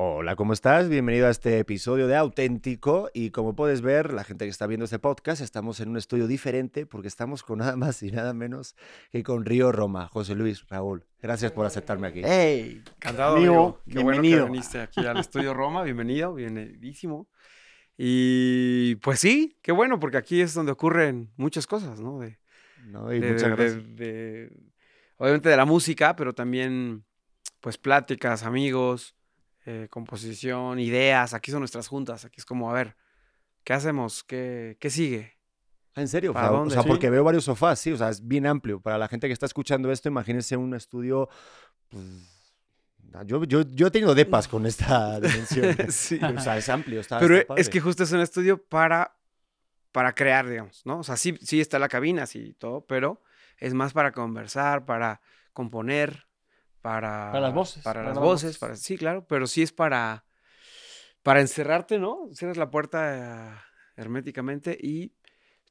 Hola, ¿cómo estás? Bienvenido a este episodio de Auténtico. Y como puedes ver, la gente que está viendo este podcast, estamos en un estudio diferente porque estamos con nada más y nada menos que con Río Roma. José Luis, Raúl, gracias por aceptarme aquí. ¡Hey! Encantado, Amigo. Qué bueno bienvenido. que viniste aquí al Estudio Roma. Bienvenido, bienvenidísimo. Y pues sí, qué bueno, porque aquí es donde ocurren muchas cosas, ¿no? De, No, y de- muchas de- gracias. de- obviamente de la música, pero también, pues, pláticas, amigos, eh, composición, ideas. Aquí son nuestras juntas. Aquí es como, a ver, ¿qué hacemos? ¿Qué, qué sigue? Ah, ¿En serio? ¿Para O sea, Sí. porque veo varios sofás, sí, o sea, es bien amplio. Para la gente que está escuchando esto, imagínense un estudio. pues, yo, yo, yo he tenido depas con esta dimensión. Sí. O sea, es amplio, está, Pero está es padre. que justo es un estudio para, para crear, digamos, ¿no? O sea, sí, sí está la cabina, sí, todo, pero es más para conversar, para componer, para... Para las voces, Para para las voces, voces. para, sí, claro, pero sí es para, para encerrarte, ¿no? Cierras la puerta eh, herméticamente y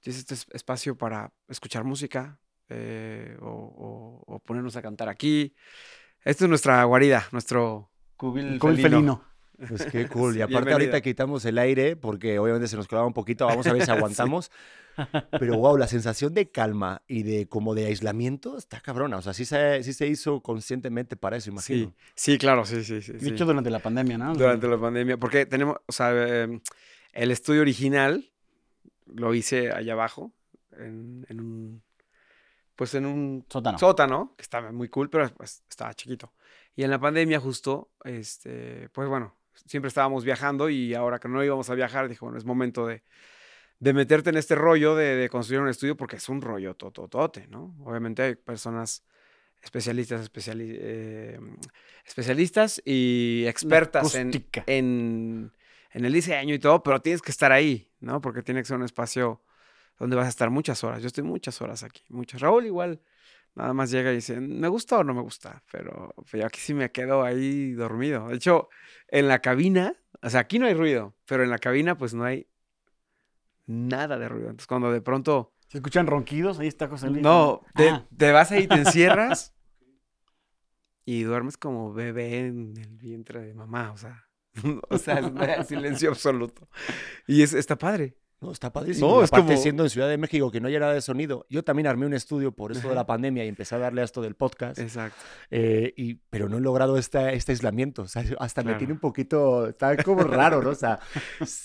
tienes este es- espacio para escuchar música eh, o, o- o ponernos a cantar aquí. Esta es nuestra guarida, nuestro cubil felino. Pues qué cool. Y Sí, aparte bienvenido. ahorita quitamos el aire porque obviamente se nos colaba un poquito. Vamos a ver si aguantamos. Pero wow, la sensación de calma y de como de aislamiento está cabrona. O sea, sí se, sí se hizo conscientemente para eso, imagino. Sí, sí, claro, sí, sí, sí. De sí. hecho, durante la pandemia, ¿no? durante la pandemia, porque tenemos, o sea, eh, el estudio original lo hice allá abajo, en, en un, pues en un Sótano. sótano, que estaba muy cool, pero pues estaba chiquito. Y en la pandemia justo, este, pues bueno, siempre estábamos viajando y ahora que no íbamos a viajar, dije, bueno, es momento de, de meterte en este rollo de, de construir un estudio porque es un rollo tototote, ¿no? Obviamente hay personas especialistas, especiali- eh, especialistas y expertas en, en, en el diseño y todo, pero tienes que estar ahí, ¿no? Porque tiene que ser un espacio donde vas a estar muchas horas. Yo estoy muchas horas aquí, muchas. Raúl igual nada más llega y dice, ¿me gusta o no me gusta? Pero, pero aquí sí me quedo ahí dormido. De hecho, en la cabina, o sea, aquí no hay ruido, pero en la cabina pues no hay nada de ruido. Entonces cuando de pronto, ¿Se escuchan ronquidos? Ahí está José Luis. no, te, Ah, te vas ahí, te encierras y duermes como bebé en el vientre de mamá, o sea. O sea, es silencio absoluto. Y es, está padre. No, está padrísimo. No, es aparte, como- siendo en Ciudad de México, que no hay nada de sonido, yo también armé un estudio por esto de la pandemia y empecé a darle a esto del podcast. Exacto. eh, y, pero no he logrado esta, este aislamiento. O sea, hasta me Claro. tiene un poquito. Está como raro, ¿no? O sea,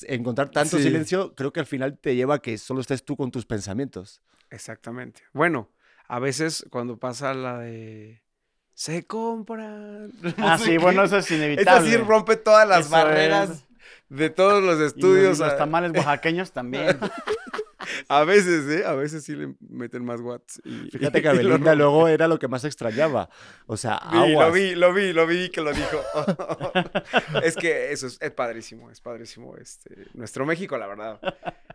encontrar tanto Sí. silencio, creo que al final te lleva a que solo estés tú con tus pensamientos. Exactamente. Bueno, a veces cuando pasa la de se compra. Ah, sí, bueno, eso es inevitable. sí rompe todas las Eso barreras es. De todos los estudios. y los tamales oaxaqueños también. a veces, ¿eh? A veces sí le meten más watts. Y, Fíjate que y lo Belinda luego era lo que más extrañaba. O sea, Vi, aguas. lo vi, lo vi, lo vi que lo dijo. es que eso es, es padrísimo, es padrísimo. Este, nuestro México, la verdad.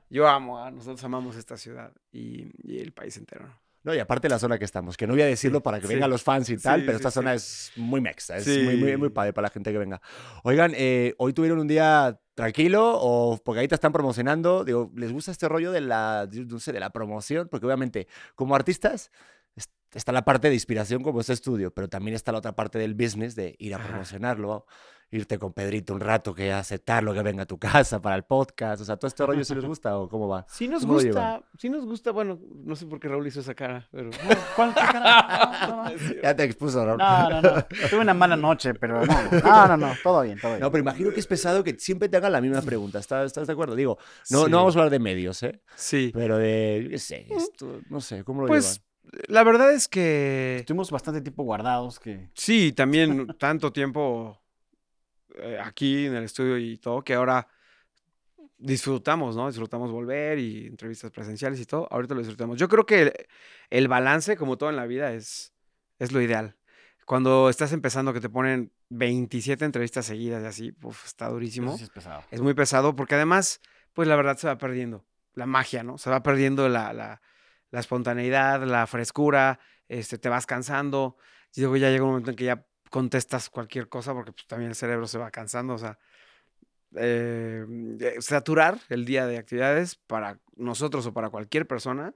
Yo amo, ¿ah? nosotros amamos esta ciudad y, y el país entero. Y aparte la zona que estamos, que no voy a decirlo para que sí. vengan los fans y tal, Sí, pero esta zona es muy mexa, es muy, muy, muy padre para la gente que venga. Oigan, eh, hoy tuvieron un día tranquilo o porque ahí te están promocionando, digo, ¿les gusta este rollo de la, no sé, de la promoción? Porque obviamente como artistas está la parte de inspiración como este estudio, pero también está la otra parte del business de ir a promocionarlo, irte con Pedrito un rato, que aceptarlo, que venga a tu casa para el podcast, o sea, ¿todo este rollo si les gusta o cómo va? Sí nos ¿Cómo lo llevan? gusta, sí nos gusta, bueno, no sé por qué Raúl hizo esa cara, pero... ¿Cuál qué cara? No, no, no. Ya te expuso, ¿no? No, no, no. Tuve una mala noche, pero no. No, no, no. Todo bien, todo bien. No, pero imagino que es pesado que siempre te hagan la misma pregunta. ¿Estás, estás de acuerdo? Digo, no, Sí. no vamos a hablar de medios, ¿eh? Sí. Pero de, qué sé, esto, no sé, ¿cómo lo Pues la verdad es que Estuvimos bastante tiempo guardados que... sí, también tanto tiempo eh, aquí en el estudio y todo, que ahora disfrutamos, ¿no? Disfrutamos volver y entrevistas presenciales y todo. Ahorita lo disfrutamos. Yo creo que el, el balance, como todo en la vida, es, es lo ideal. Cuando estás empezando que te ponen 27 entrevistas seguidas y así, uf, está durísimo. Sí es pesado. es muy pesado porque además, pues la verdad se va perdiendo la magia, ¿no? Se va perdiendo la, la, la espontaneidad, la frescura, este, te vas cansando. Y luego ya llega un momento en que ya contestas cualquier cosa porque pues, también el cerebro se va cansando, o sea, eh, eh, saturar el día de actividades para nosotros o para cualquier persona,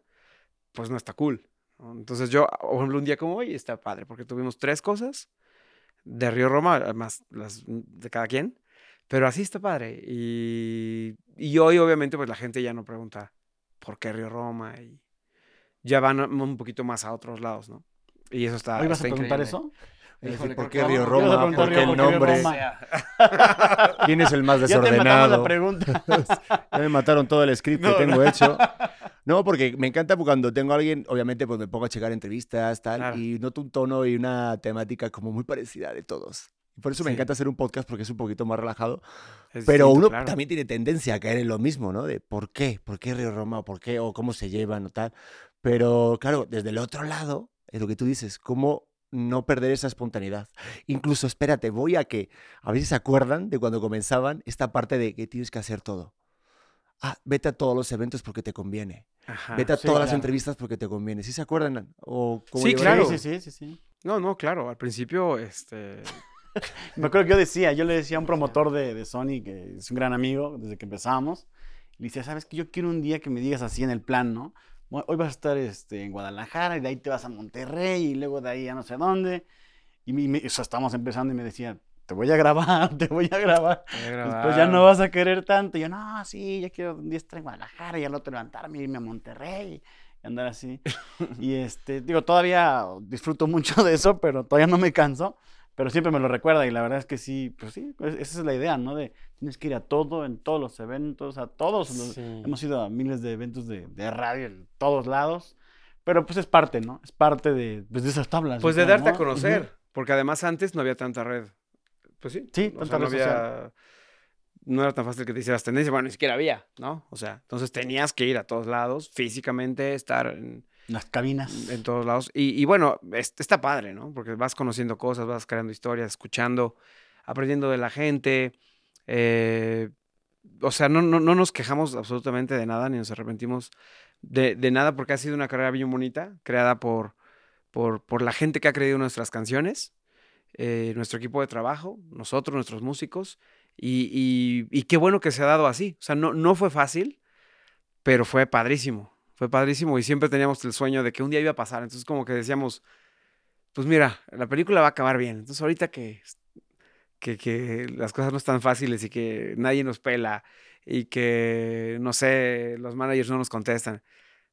pues no está cool. Entonces yo, por ejemplo, un día como hoy está padre porque tuvimos tres cosas de Río Roma, más las de cada quien. Pero así está padre. Y, y hoy, obviamente, pues la gente ya no pregunta por qué Río Roma. Y ya van un poquito más a otros lados, ¿no? Y eso está. ¿Hoy vas a preguntar increíble. eso? Es decir, Híjole, ¿Por qué Río Roma? ¿Por qué el nombre? ¿Quién es el más Ya te desordenado? la pregunta. Ya me mataron todo el script que tengo hecho. No, porque me encanta porque cuando tengo a alguien, obviamente, pues me pongo a checar entrevistas, tal, Claro. y noto un tono y una temática como muy parecida de todos. Por eso me Sí. encanta hacer un podcast porque es un poquito más relajado. Es Pero distinto, uno claro. también tiene tendencia a caer en lo mismo, ¿no? De por qué, por qué Río Roma, o por qué, o cómo se llevan, o tal. Pero claro, desde el otro lado, es lo que tú dices, cómo no perder esa espontaneidad. Incluso, espérate, voy a que, a ver si se acuerdan de cuando comenzaban esta parte de que tienes que hacer todo. Ah, vete a todos los eventos porque te conviene. Ajá. Vete a sí, todas las claro. entrevistas porque te conviene. ¿Sí se acuerdan? ¿O cómo Sí, claro. sí, sí, sí, sí. No, no, claro. Al principio, este. Me acuerdo que yo decía, yo le decía a un promotor de, de Sony, que es un gran amigo desde que empezamos, le decía, ¿sabes que Yo quiero un día que me digas así en el plan, ¿no? Hoy vas a estar este, en Guadalajara y de ahí te vas a Monterrey y luego de ahí a no sé dónde. Y me, o sea, estábamos empezando y me decía, te voy a grabar, te voy a grabar. Después ya no vas a querer tanto. Y yo, no, sí, ya quiero un día estar en Guadalajara y al otro levantarme y irme a Monterrey y andar así. y este, digo, todavía disfruto mucho de eso, pero todavía no me canso. Pero siempre me lo recuerda y la verdad es que sí, pues sí, pues esa es la idea, ¿no? De tienes que ir a todo, en todos los eventos, a todos. los- Sí. Hemos ido a miles de eventos de, de radio en todos lados. Pero pues es parte, ¿no? Es parte de, pues, de esas tablas. Pues de creo, darte a ¿no? conocer. Ujú. Porque además antes no había tanta red. Pues sí. Sí, tanta sea, no red social. había. No era tan fácil que te hicieras tendencia. Bueno, ni siquiera había, ¿no? O sea, entonces tenías que ir a todos lados, físicamente, estar en, Las cabinas. en todos lados. Y, bueno, es- está padre, ¿no? Porque vas conociendo cosas, vas creando historias, escuchando, aprendiendo de la gente. eh, o sea, no, no, no nos quejamos absolutamente de nada, ni nos arrepentimos de, de nada, porque ha sido una carrera bien bonita, creada por, por, por la gente que ha creído nuestras canciones, eh, nuestro equipo de trabajo, nosotros, nuestros músicos. Y, y- y qué bueno que se ha dado así. O sea, no, no fue fácil, pero fue padrísimo. Fue padrísimo y siempre teníamos el sueño de que un día iba a pasar. Entonces, como que decíamos, pues mira, la película va a acabar bien. Entonces, ahorita que, que, que las cosas no están fáciles y que nadie nos pela y que, no sé, los managers no nos contestan,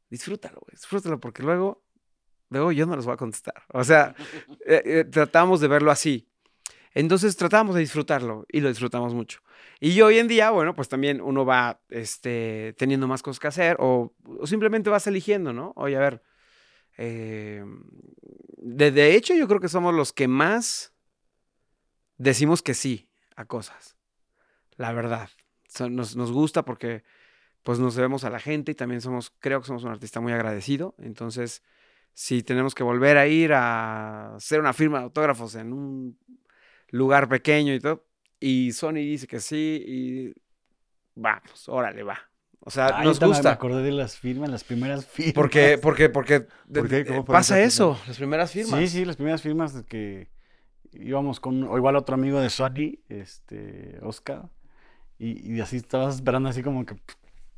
disfrútalo, disfrútalo, porque luego, luego yo no los voy a contestar. O sea, eh, eh, tratamos de verlo así. Entonces tratábamos de disfrutarlo y lo disfrutamos mucho. Y hoy en día, bueno, pues también uno va este, teniendo más cosas que hacer o, simplemente vas eligiendo, ¿no? Oye, a ver, eh, de, hecho yo creo que somos los que más decimos que sí a cosas, la verdad. Nos, nos gusta porque pues nos debemos a la gente y también somos, creo que somos un artista muy agradecido. Entonces, si tenemos que volver a ir a hacer una firma de autógrafos en un lugar pequeño y todo, y Sony dice que sí, y vamos, órale, va. O sea, Ay, nos ahorita me- gusta. acordé de las firmas, las primeras firmas. Porque, porque, porque ¿Por qué? eh, ¿Cómo fueron pasa eso, las primeras firmas. Sí, sí, las primeras firmas de que íbamos con, o igual otro amigo de Sony, este, Oscar, y, y así estabas esperando así como que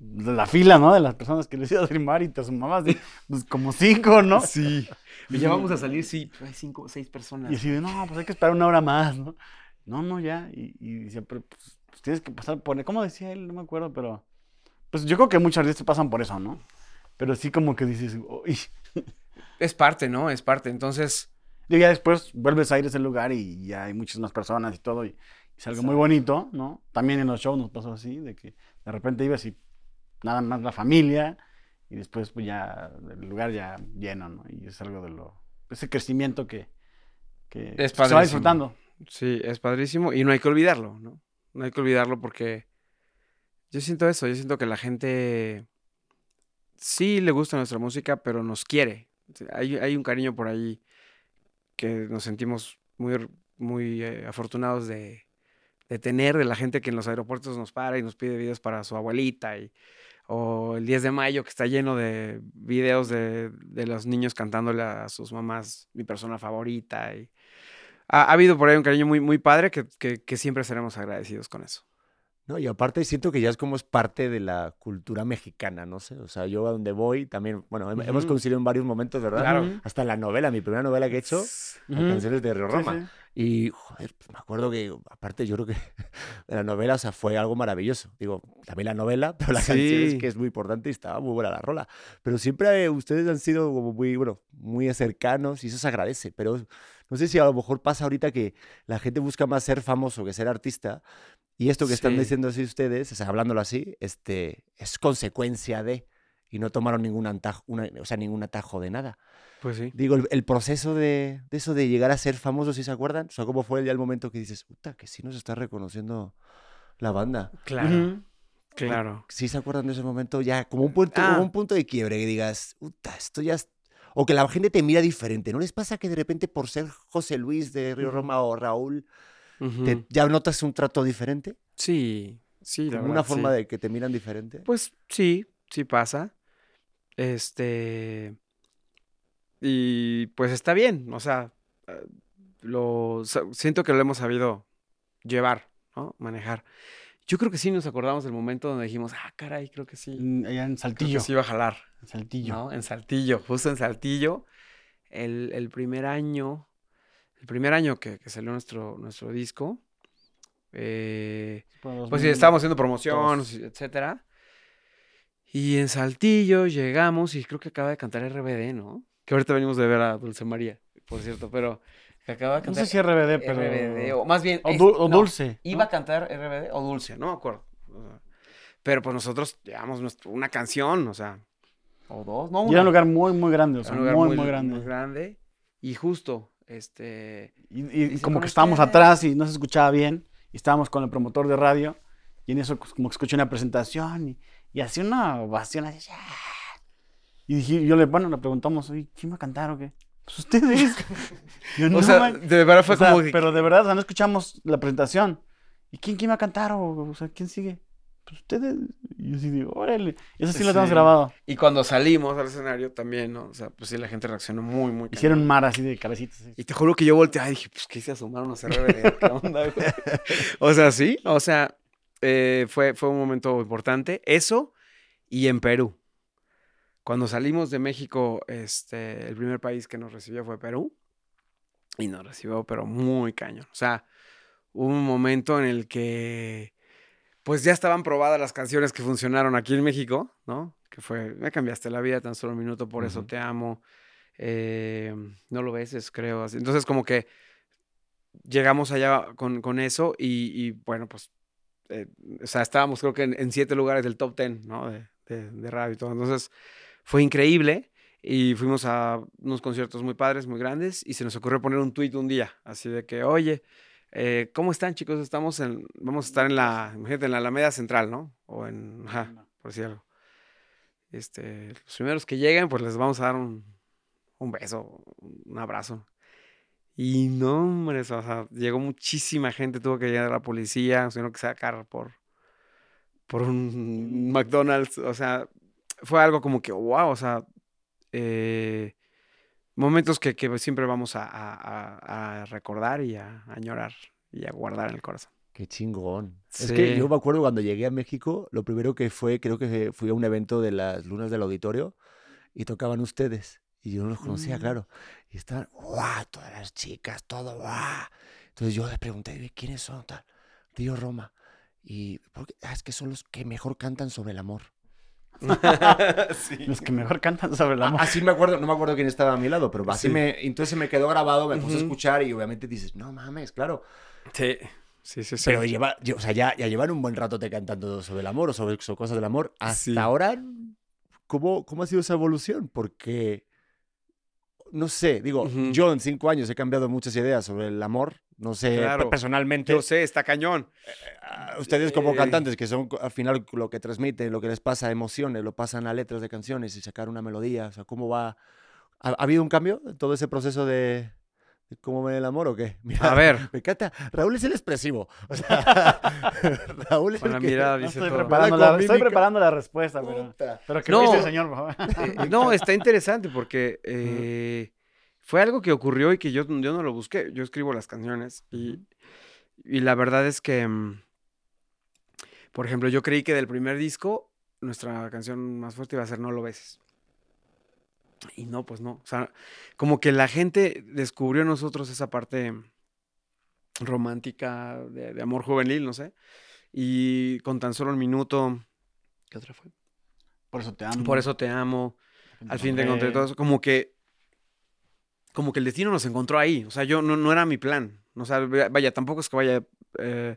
la fila, ¿no? De las personas que les ibas a firmar y te sumabas de, pues, como cinco, ¿no? Sí. Y ya vamos a salir, sí, hay cinco o seis personas. Y así de, no, pues hay que esperar una hora más, ¿no? No, no, ya. Y, y decía, pero pues, pues, tienes que pasar por... ¿Cómo decía él? No me acuerdo, pero... Pues yo creo que muchos artistas pasan por eso, ¿no? Pero sí como que dices, uy. Es parte, ¿no? Es parte. Entonces, Y ya después vuelves a ir a ese lugar y ya hay muchas más personas y todo, y, y es algo muy bonito, ¿no? También en los shows nos pasó así, de que de repente ibas y nada más la familia, y después pues ya el lugar ya lleno, ¿no? Y es algo de lo... ese crecimiento que, que Es se va disfrutando. sí, es padrísimo y no hay que olvidarlo, ¿no? No hay que olvidarlo porque yo siento eso, yo siento que la gente sí le gusta nuestra música, pero nos quiere. Hay, hay un cariño por ahí que nos sentimos muy, muy eh, afortunados de, de tener, de la gente que en los aeropuertos nos para y nos pide videos para su abuelita, y, o el 10 de mayo que está lleno de videos de, de los niños cantándole a sus mamás, mi persona favorita. Y ha, ha habido por ahí un cariño muy, muy padre que, que- que siempre seremos agradecidos con eso. No, y aparte siento que ya es como es parte de la cultura mexicana, no sé. O sea, yo a donde voy también, bueno, hem- hemos coincidido en varios momentos, ¿verdad? Claro. Hasta en la novela, mi primera novela que he hecho, Ujú. Canciones de Río Sí, Roma. sí. Y, joder, pues me acuerdo que, aparte, yo creo que de la novela, o sea, fue algo maravilloso. Digo, también la novela, pero la canción es Sí. que es muy importante y estaba muy buena la rola. Pero siempre eh, ustedes han sido como muy, bueno, muy cercanos y eso se agradece. Pero no sé si a lo mejor pasa ahorita que la gente busca más ser famoso que ser artista. Y esto que están Sí. diciendo así ustedes, o sea, hablándolo así, este, es consecuencia de. Y no tomaron ningún atajo, una- o sea, ningún atajo de nada. Pues sí. Digo, el, el proceso de, de eso de llegar a ser famoso, ¿sí se acuerdan? O sea, ¿cómo fue ya el momento que dices, puta, que sí nos está reconociendo la banda? Claro, claro. ¿Sí se acuerdan de ese momento ya? Como un punto, como Ah. un punto de quiebre, que digas, puta, esto ya es... O que la gente te mira diferente. ¿No les pasa que de repente por ser José Luis de Río. Roma o Raúl, Ujú. te- ya notas un trato diferente? Sí, sí, la Como verdad, una forma sí. de que te miran diferente. Pues sí, sí pasa. Este. Y pues está bien, o sea, eh, lo siento que lo hemos sabido llevar, ¿no? Manejar. Yo creo que sí nos acordamos del momento donde dijimos, ah, caray, creo que sí. Mm, Allá en Creo que Saltillo. sí iba a jalar, En Saltillo. ¿no? En Saltillo, justo en Saltillo. El, el primer año, el primer año que, que salió nuestro, nuestro disco, eh, pues sí, 2000. estábamos haciendo promoción, etcétera. Y en Saltillo llegamos y creo que acaba de cantar RBD, ¿no? Que ahorita venimos de ver a Dulce María, por cierto, pero que acaba de No cantar sé si RBD, pero. RBD, o más bien... O, dul- o no, Dulce. ¿no? Iba a cantar RBD o Dulce, no me acuerdo. Pero pues nosotros llevamos nuestro- una canción, o sea, o dos, no Y era un lugar muy, muy grande. O sea, un lugar muy, muy, grande. muy grande. Y justo, este... Y, como "Con que estábamos ustedes". atrás y no se escuchaba bien. Y estábamos con el promotor de radio. Y en eso pues, como que escuché una presentación y, y hacía una ovación así. Y dije, yo le, bueno, le preguntamos, oye, ¿quién va a cantar o qué? Pues ustedes. Yo, O "No sea, man-". de verdad fue O sea, como que... Pero de verdad, o sea, no escuchamos la presentación. ¿Y quién, quién va a cantar? O, o sea, ¿quién sigue? Pues ustedes. Y yo sí digo, órale. Eso sí lo tenemos Sí. grabado. Y cuando salimos al escenario también, ¿no? O sea, pues sí, la gente reaccionó muy, muy Hicieron mar así de cabecitas. así. Y te juro que yo volteé y dije, pues, ¿qué se asomaron a hacer RBD? ¿Qué onda, güey? o sea, sí, o sea, eh, fue, fue un momento importante. Eso y en Perú. Cuando salimos de México, este, el primer país que nos recibió fue Perú. Y nos recibió, pero muy cañón. O sea, hubo un momento en el que, pues ya estaban probadas las canciones que funcionaron aquí en México, ¿no? Que fue, me cambiaste la vida tan solo un minuto, por eso te amo. eh, no lo ves, creo. así. Entonces, como que llegamos allá con, con eso y, y, bueno, pues, eh, o sea, estábamos creo que en, en siete lugares del top ten, ¿no? De, de, de radio y todo. Entonces, fue increíble y fuimos a unos conciertos muy padres, muy grandes y se nos ocurrió poner un tweet un día, así de que, oye, eh, ¿cómo están chicos? Estamos en, vamos a estar en la, imagínate, en la Alameda Central, ¿no? O en, ajá, por decir algo. Este, los primeros que lleguen, pues les vamos a dar un, un beso, un abrazo. Y no, hombre, o sea, llegó muchísima gente, tuvo que llegar la policía, tuvieron que sacar por, por un McDonald's, o sea, fue algo como que, wow, o sea, eh, momentos que, que siempre vamos a, a- a- a recordar y a, a añorar y a guardar en el corazón. Qué chingón. Es que yo me acuerdo cuando llegué a México, lo primero que fue, creo que fui a un evento de las lunas del auditorio y tocaban ustedes. Y yo no los conocía, Mm. claro. Y estaban, ¡guau! Todas las chicas, todo, ¡guau! Entonces yo les pregunté, "Oye, ¿quiénes son? Tal, Río Roma. Y, ¿por qué? "Ah, es que son los que mejor cantan sobre el amor. Los que mejor cantan sobre el Ah, amor. Así me acuerdo, no me acuerdo quién estaba a mi lado, pero así Sí. me, entonces me quedó grabado, me puse a Ujú. escuchar y obviamente dices, no mames, claro. Sí, sí, sí. sí. Pero lleva, lle- o sea, ya, ya llevan un buen rato te cantando sobre el amor o sobre, sobre cosas del amor. Hasta Sí. ahora, ¿cómo, ¿cómo ha sido esa evolución? Porque, no sé, digo, yo en cinco años he cambiado muchas ideas sobre el amor. No sé, Claro. pe- personalmente, Yo sé, está cañón. ah, ustedes como Eh. cantantes, que son al final lo que transmiten, lo que les pasa emociones, lo pasan a letras de canciones y sacar una melodía, o sea, ¿cómo va? ¿Ha, ha habido un cambio en todo ese proceso de cómo ven el amor o qué? Mira, A ver, me encanta. Raúl es el expresivo. O sea, Raúl es con el la que... mirada No dice estoy, todo. preparando la, estoy mímica. preparando la respuesta, pero, pero que No. no. el señor, por favor. Eh, no, está interesante porque eh, fue algo que ocurrió y que yo, yo no lo busqué. Yo escribo las canciones y, y la verdad es que mm, Por ejemplo, yo creí que del primer disco, nuestra canción más fuerte iba a ser No lo beses. Y no, pues no. O sea, como que la gente descubrió en nosotros esa parte romántica de, de amor juvenil, no sé. Y con tan solo un minuto. ¿Qué otra fue? Por eso te amo. Por eso te amo. Al fin te encontré todo eso. Como que. Como que el destino nos encontró ahí. O sea, yo no, no era mi plan. O sea, vaya, tampoco es que vaya eh,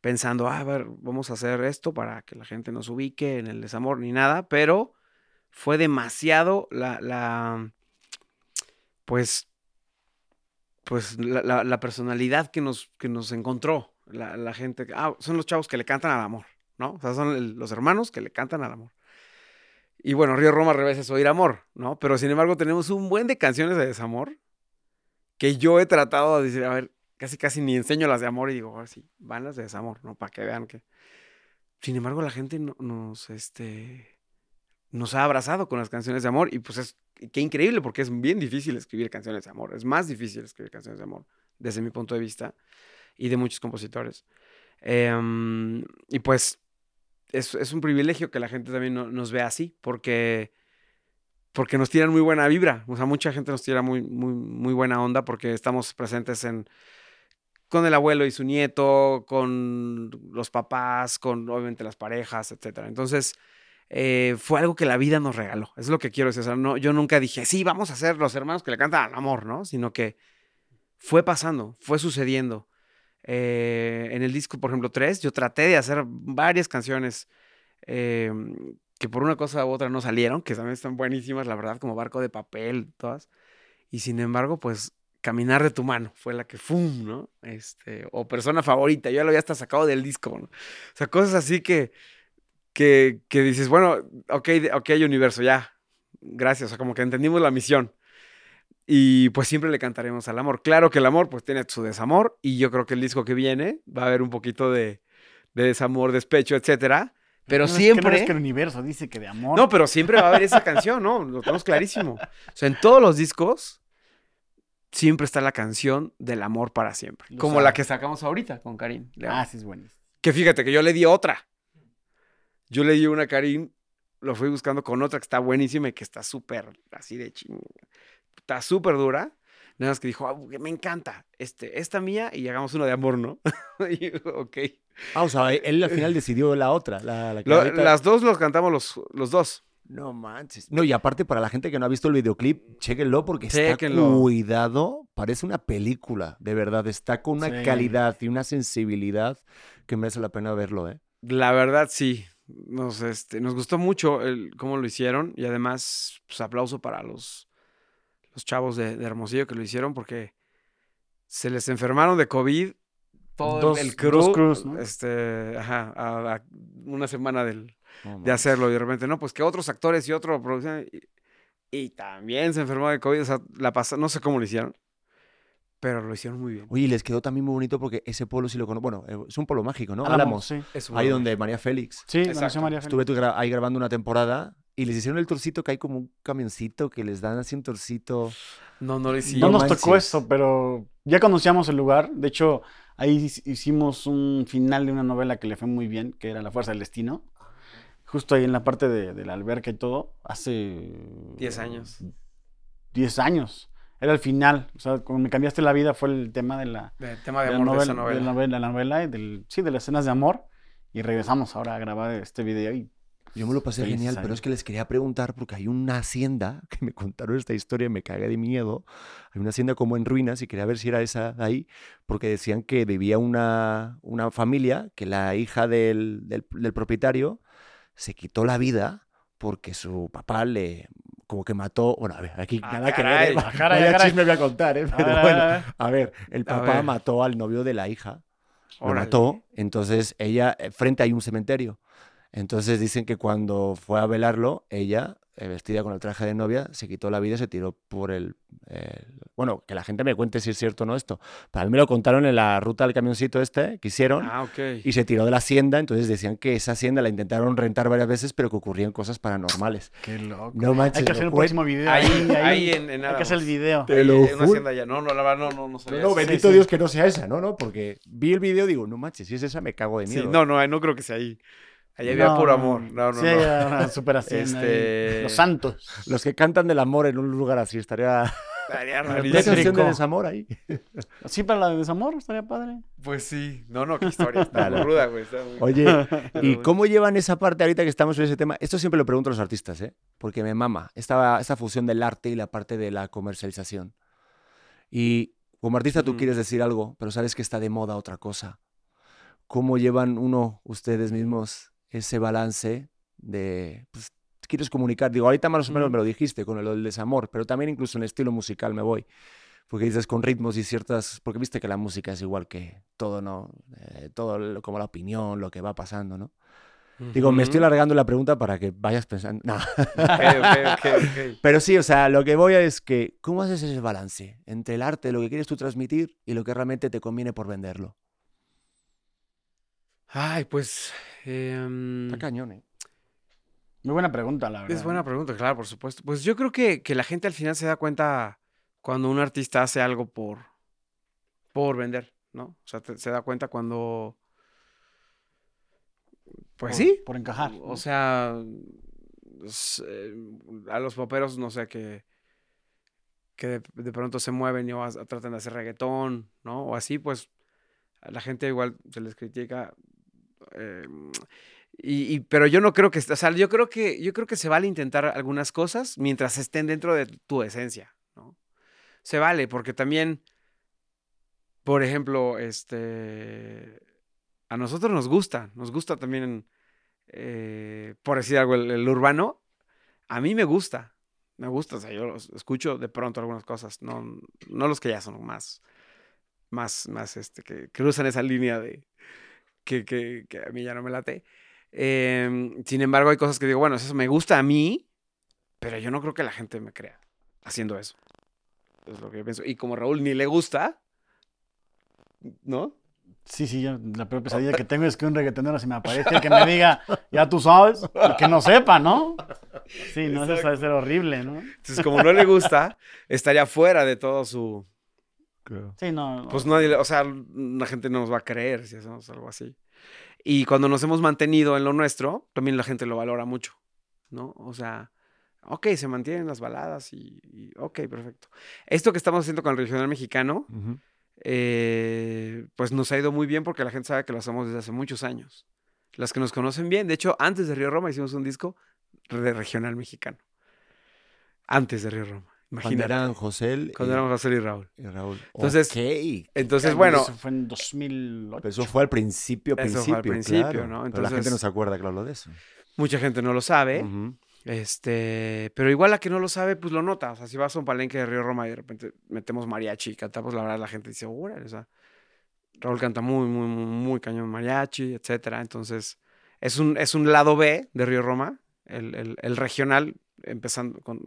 pensando, "Ah, a ver, vamos a hacer esto para que la gente nos ubique en el desamor ni nada, pero fue demasiado la, la pues, pues la, la- personalidad que nos, que nos encontró la, la gente. Ah, son los chavos que le cantan al amor, ¿no? O sea, son los hermanos que le cantan al amor. Y bueno, Río Roma al revés es oír amor, ¿no? Pero sin embargo tenemos un buen de canciones de desamor que yo he tratado de decir, a ver, casi casi ni enseño las de amor y digo, ahora sí, van las de desamor, ¿no? Para que vean que... Sin embargo, la gente no- nos, este, nos ha abrazado con las canciones de amor y pues es, qué increíble porque es bien difícil escribir canciones de amor, es más difícil escribir canciones de amor desde mi punto de vista y de muchos compositores. Em, y pues es, es un privilegio que la gente también no- nos vea así, porque, porque nos tiran muy buena vibra. O sea, mucha gente nos tira muy, muy, muy buena onda porque estamos presentes en, con el abuelo y su nieto, con los papás, con obviamente las parejas, etc. Entonces, eh, fue algo que la vida nos regaló. Es lo que quiero decir. O sea, no, yo nunca dije, sí, vamos a ser los hermanos que le cantan al amor, ¿no? Sino que fue pasando, fue sucediendo. Eh, en el disco, por ejemplo, 3, yo traté de hacer varias canciones eh, que por una cosa u otra no salieron, que también están buenísimas, la verdad, como Barco de Papel, todas. Y sin embargo, pues, Caminar de tu mano fue la que ¡fum! ¿no? Este, o Persona Favorita, yo ya lo había hasta sacado del disco, ¿no? O sea, cosas así que, que, que dices, bueno, ok, ok, universo, ya, gracias, o sea, como que entendimos la misión. Y pues siempre le cantaremos al amor. Claro que el amor pues tiene su desamor y yo creo que el disco que viene va a haber un poquito de, de desamor, despecho, etcétera. Pero No, es que siempre... no es que el universo dice que de amor. No, pero siempre va a haber esa canción, ¿no? Lo tenemos clarísimo. O sea, en todos los discos siempre está la canción del amor para siempre. Lo como sabe. la que sacamos ahorita con Karim. León. Ah, sí, es buenísimo. Que fíjate que yo le di otra. Yo le di una a Karim, lo fui buscando con otra que está buenísima y que está súper así de ching. Está súper dura. Nada más que dijo, "Ah, me encanta este, esta mía y hagamos uno de amor, ¿no? y yo, ok. Ah, o sea, él al final decidió la otra, la, la que Lo- ahorita- las dos los cantamos los, los dos. No manches. No, y aparte para la gente que no ha visto el videoclip, chéquenlo porque está cuidado. Parece una película, de verdad. Está con una Sí. calidad y una sensibilidad que merece la pena verlo, ¿eh? La verdad, sí. Nos, este, nos gustó mucho el, cómo lo hicieron y además, pues, aplauso para los, los chavos de, de Hermosillo que lo hicieron porque se les enfermaron de COVID todo el- Dos- el dos crew, crews, ¿no? este, ajá, a, a una semana del, de hacerlo y de repente, no, pues que otros actores y otra producción y, y también se enfermó de COVID, o sea, la pasa, no sé cómo lo hicieron, pero lo hicieron muy bien. Oye, y les quedó también muy bonito porque ese pueblo sí lo conozco. Bueno, eh, es un pueblo mágico, ¿no? Álamos, sí. Es Ahí donde María Félix. Sí, Exacto. conoció a María Félix. Estuve tú gra- ahí grabando una temporada y les hicieron el tourcito que hay como un camioncito que les dan así un tourcito. No, no lo No hicieron. nos manches. tocó eso, pero ya conocíamos el lugar. De hecho, ahí hic- hicimos un final de una novela que le fue muy bien, que era La Fuerza del Destino. Justo ahí en la parte de, de la alberca y todo, hace... 10 años. 10 años. Era el final. O sea, cuando me cambiaste la vida fue el tema de la, De tema de de la amor de esa novela, de la novela. novela, la novela y del, sí, de las escenas de amor. Y regresamos ahora a grabar este video y Yo me lo pasé genial, pero es que les quería preguntar porque hay una hacienda que me contaron esta historia y me cagué de miedo. Hay una hacienda como en ruinas y quería ver si era esa de ahí, porque decían que vivía una, una familia que la hija del, del- del propietario se quitó la vida porque su papá le como que mató. Bueno, a ver, aquí Ah, nada que ver. caray. ¿eh? Ah, caray, Vaya caray. chisme voy a contar, ¿eh? A Pero ver, a bueno, a ver. el papá ver. mató al novio de la hija lo mató. Entonces ella, eh, frente hay un cementerio. Entonces dicen que cuando fue a velarlo, ella vestida con el traje de novia, se quitó la vida y se tiró por el, el- Bueno, que la gente me cuente si es cierto o no esto. Para mí me lo contaron en la ruta del camioncito este que hicieron. Ah, ok. Y se tiró de la hacienda, entonces decían que esa hacienda la intentaron rentar varias veces, pero que ocurrían cosas paranormales. Qué loco. No manches, Hay que hacer un próximo video. Ahí, Ahí, ahí, ahí en, en Hay que hacer el video. Te Ahí, lo en una hacienda allá. No, no, la verdad no, no, no sabía No, bendito sí. Dios que no sea esa, ¿no? no Porque vi el video y digo, no manches, si es esa me cago de Sí, miedo. no, no, no creo que sea ahí. Allá había No, puro amor. No, no, sí, no. super ahí. Este- Los santos. Los que cantan del amor en un lugar así, estaría... Estaría canción de desamor ahí. Sí, para la de desamor, estaría padre. Pues sí. No, no, qué historia. Está muy ruda, güey. está muy- Oye, ¿y cómo llevan esa parte ahorita que estamos en ese tema? Esto siempre lo pregunto a los artistas, ¿eh? Porque me mama esta, esta fusión del arte y la parte de la comercialización. Y como artista tú Ujú. quieres decir algo, pero sabes que está de moda otra cosa. ¿Cómo llevan uno, ustedes mismos, ese balance de... Pues, quieres comunicar? Digo, ahorita más o menos me lo dijiste con lo del desamor, pero también incluso en estilo musical me voy. Porque dices con ritmos y ciertas... Porque viste que la música es igual que todo, ¿no? Eh, todo lo- como la opinión, lo que va pasando, ¿no? Digo, me estoy alargando la pregunta para que vayas pensando. No. Ok, ok, ok, ok. Pero sí, o sea, lo que voy a es que, ¿cómo haces ese balance entre el arte, lo que quieres tú transmitir y lo que realmente te conviene por venderlo? Ay, pues. Em, Está cañón, ¿eh? Muy buena pregunta, la verdad. Es buena pregunta, claro, por supuesto. Pues yo creo que, que la gente al final se da cuenta cuando un artista hace algo por, por vender, ¿no? O sea, te- se da cuenta cuando... Pues Por- sí. Por encajar. O sea, eh, a los poperos, no sé, que, que de, de pronto se mueven y o tratan de hacer reggaetón, ¿no? O así, pues a la gente igual se les critica. Eh, y, pero yo no creo que, o sea, yo creo que, yo creo que se vale intentar algunas cosas mientras estén dentro de tu esencia, ¿no? Se vale, porque también, por ejemplo, este, a nosotros nos gusta, nos gusta también, eh, por decir algo, el, urbano, a mí me gusta, me gusta, o sea, yo escucho de pronto algunas cosas, no, no los que ya son más, más, más, este, que cruzan esa línea de, que, que, que a mí ya no me late. Em, sin embargo, hay cosas que digo, bueno, eso me gusta a mí, pero yo no creo que la gente me crea haciendo eso. Es lo que yo pienso. Y como Raúl ni le gusta, ¿no? Sí, sí, yo la peor pesadilla que tengo es que un reggaetonero se me aparezca y que me diga, ya tú sabes, y que no sepa, ¿no? Sí, no, eso debe ser horrible, ¿no? Entonces, como no le gusta, estaría fuera de todo su... Sí, no. Pues nadie, le- o sea, la gente no nos va a creer si hacemos algo así. Y cuando nos hemos mantenido en lo nuestro, también la gente lo valora mucho, ¿no? O sea, ok, se mantienen las baladas y, y ok, perfecto. Esto que estamos haciendo con el regional mexicano, eh, pues nos ha ido muy bien porque la gente sabe que lo hacemos desde hace muchos años. Las que nos conocen bien, de hecho, antes de Río Roma hicimos un disco de regional mexicano. Antes de Río Roma. Cuando Imagínate. eran José Cuando y, éramos José y Raúl. y Raúl. Entonces, Ok. Entonces, bueno, Eso fue en 2008. Pero eso fue al principio, Eso principio, fue al principio, claro. ¿no? Pero la gente no se acuerda, claro, de eso. mucha gente no lo sabe. Este, pero igual la que no lo sabe, pues lo nota. O sea, si vas a un palenque de Río Roma y de repente metemos mariachi y cantamos, la verdad la gente dice, órale, o sea, Raúl canta muy, muy, muy, muy cañón mariachi, etcétera. Entonces, es un, es un lado B de Río Roma, el, el- el regional, empezando con,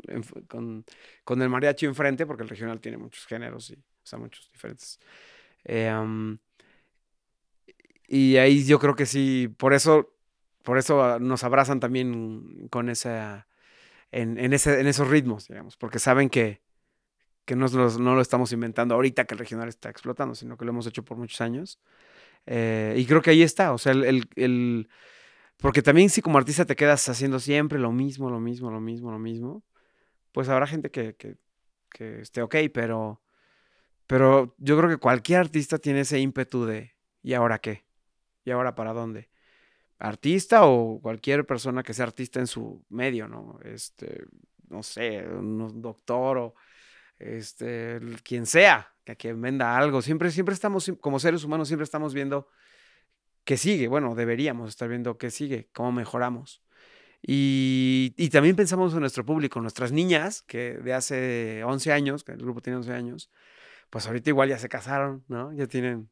con, con el mariachi enfrente, porque el regional tiene muchos géneros y, o sea, muchos diferentes. Eh, am, y ahí yo creo que sí, por eso, por eso ah, nos abrazan también con esa, en, en ese, en esos ritmos, digamos, porque saben que, que no, no lo estamos inventando ahorita que el regional está explotando, sino que lo hemos hecho por muchos años. Eh, y creo que ahí está, o sea, el, el- el- porque también si como artista te quedas haciendo siempre lo mismo, lo mismo, lo mismo, lo mismo, pues habrá gente que, que, que esté ok, pero, pero yo creo que cualquier artista tiene ese ímpetu de, ¿y ahora qué? ¿Y ahora para dónde? Artista o cualquier persona que sea artista en su medio, ¿no? Este, no sé, un doctor o este, quien sea, que, que venda algo. Siempre, siempre estamos, como seres humanos, siempre estamos viendo qué sigue. Bueno, deberíamos estar viendo qué sigue, cómo mejoramos. Y, y también pensamos en nuestro público, nuestras niñas, que de hace 11 años, que el grupo tiene 11 años, pues ahorita igual ya se casaron, ¿no? Ya tienen,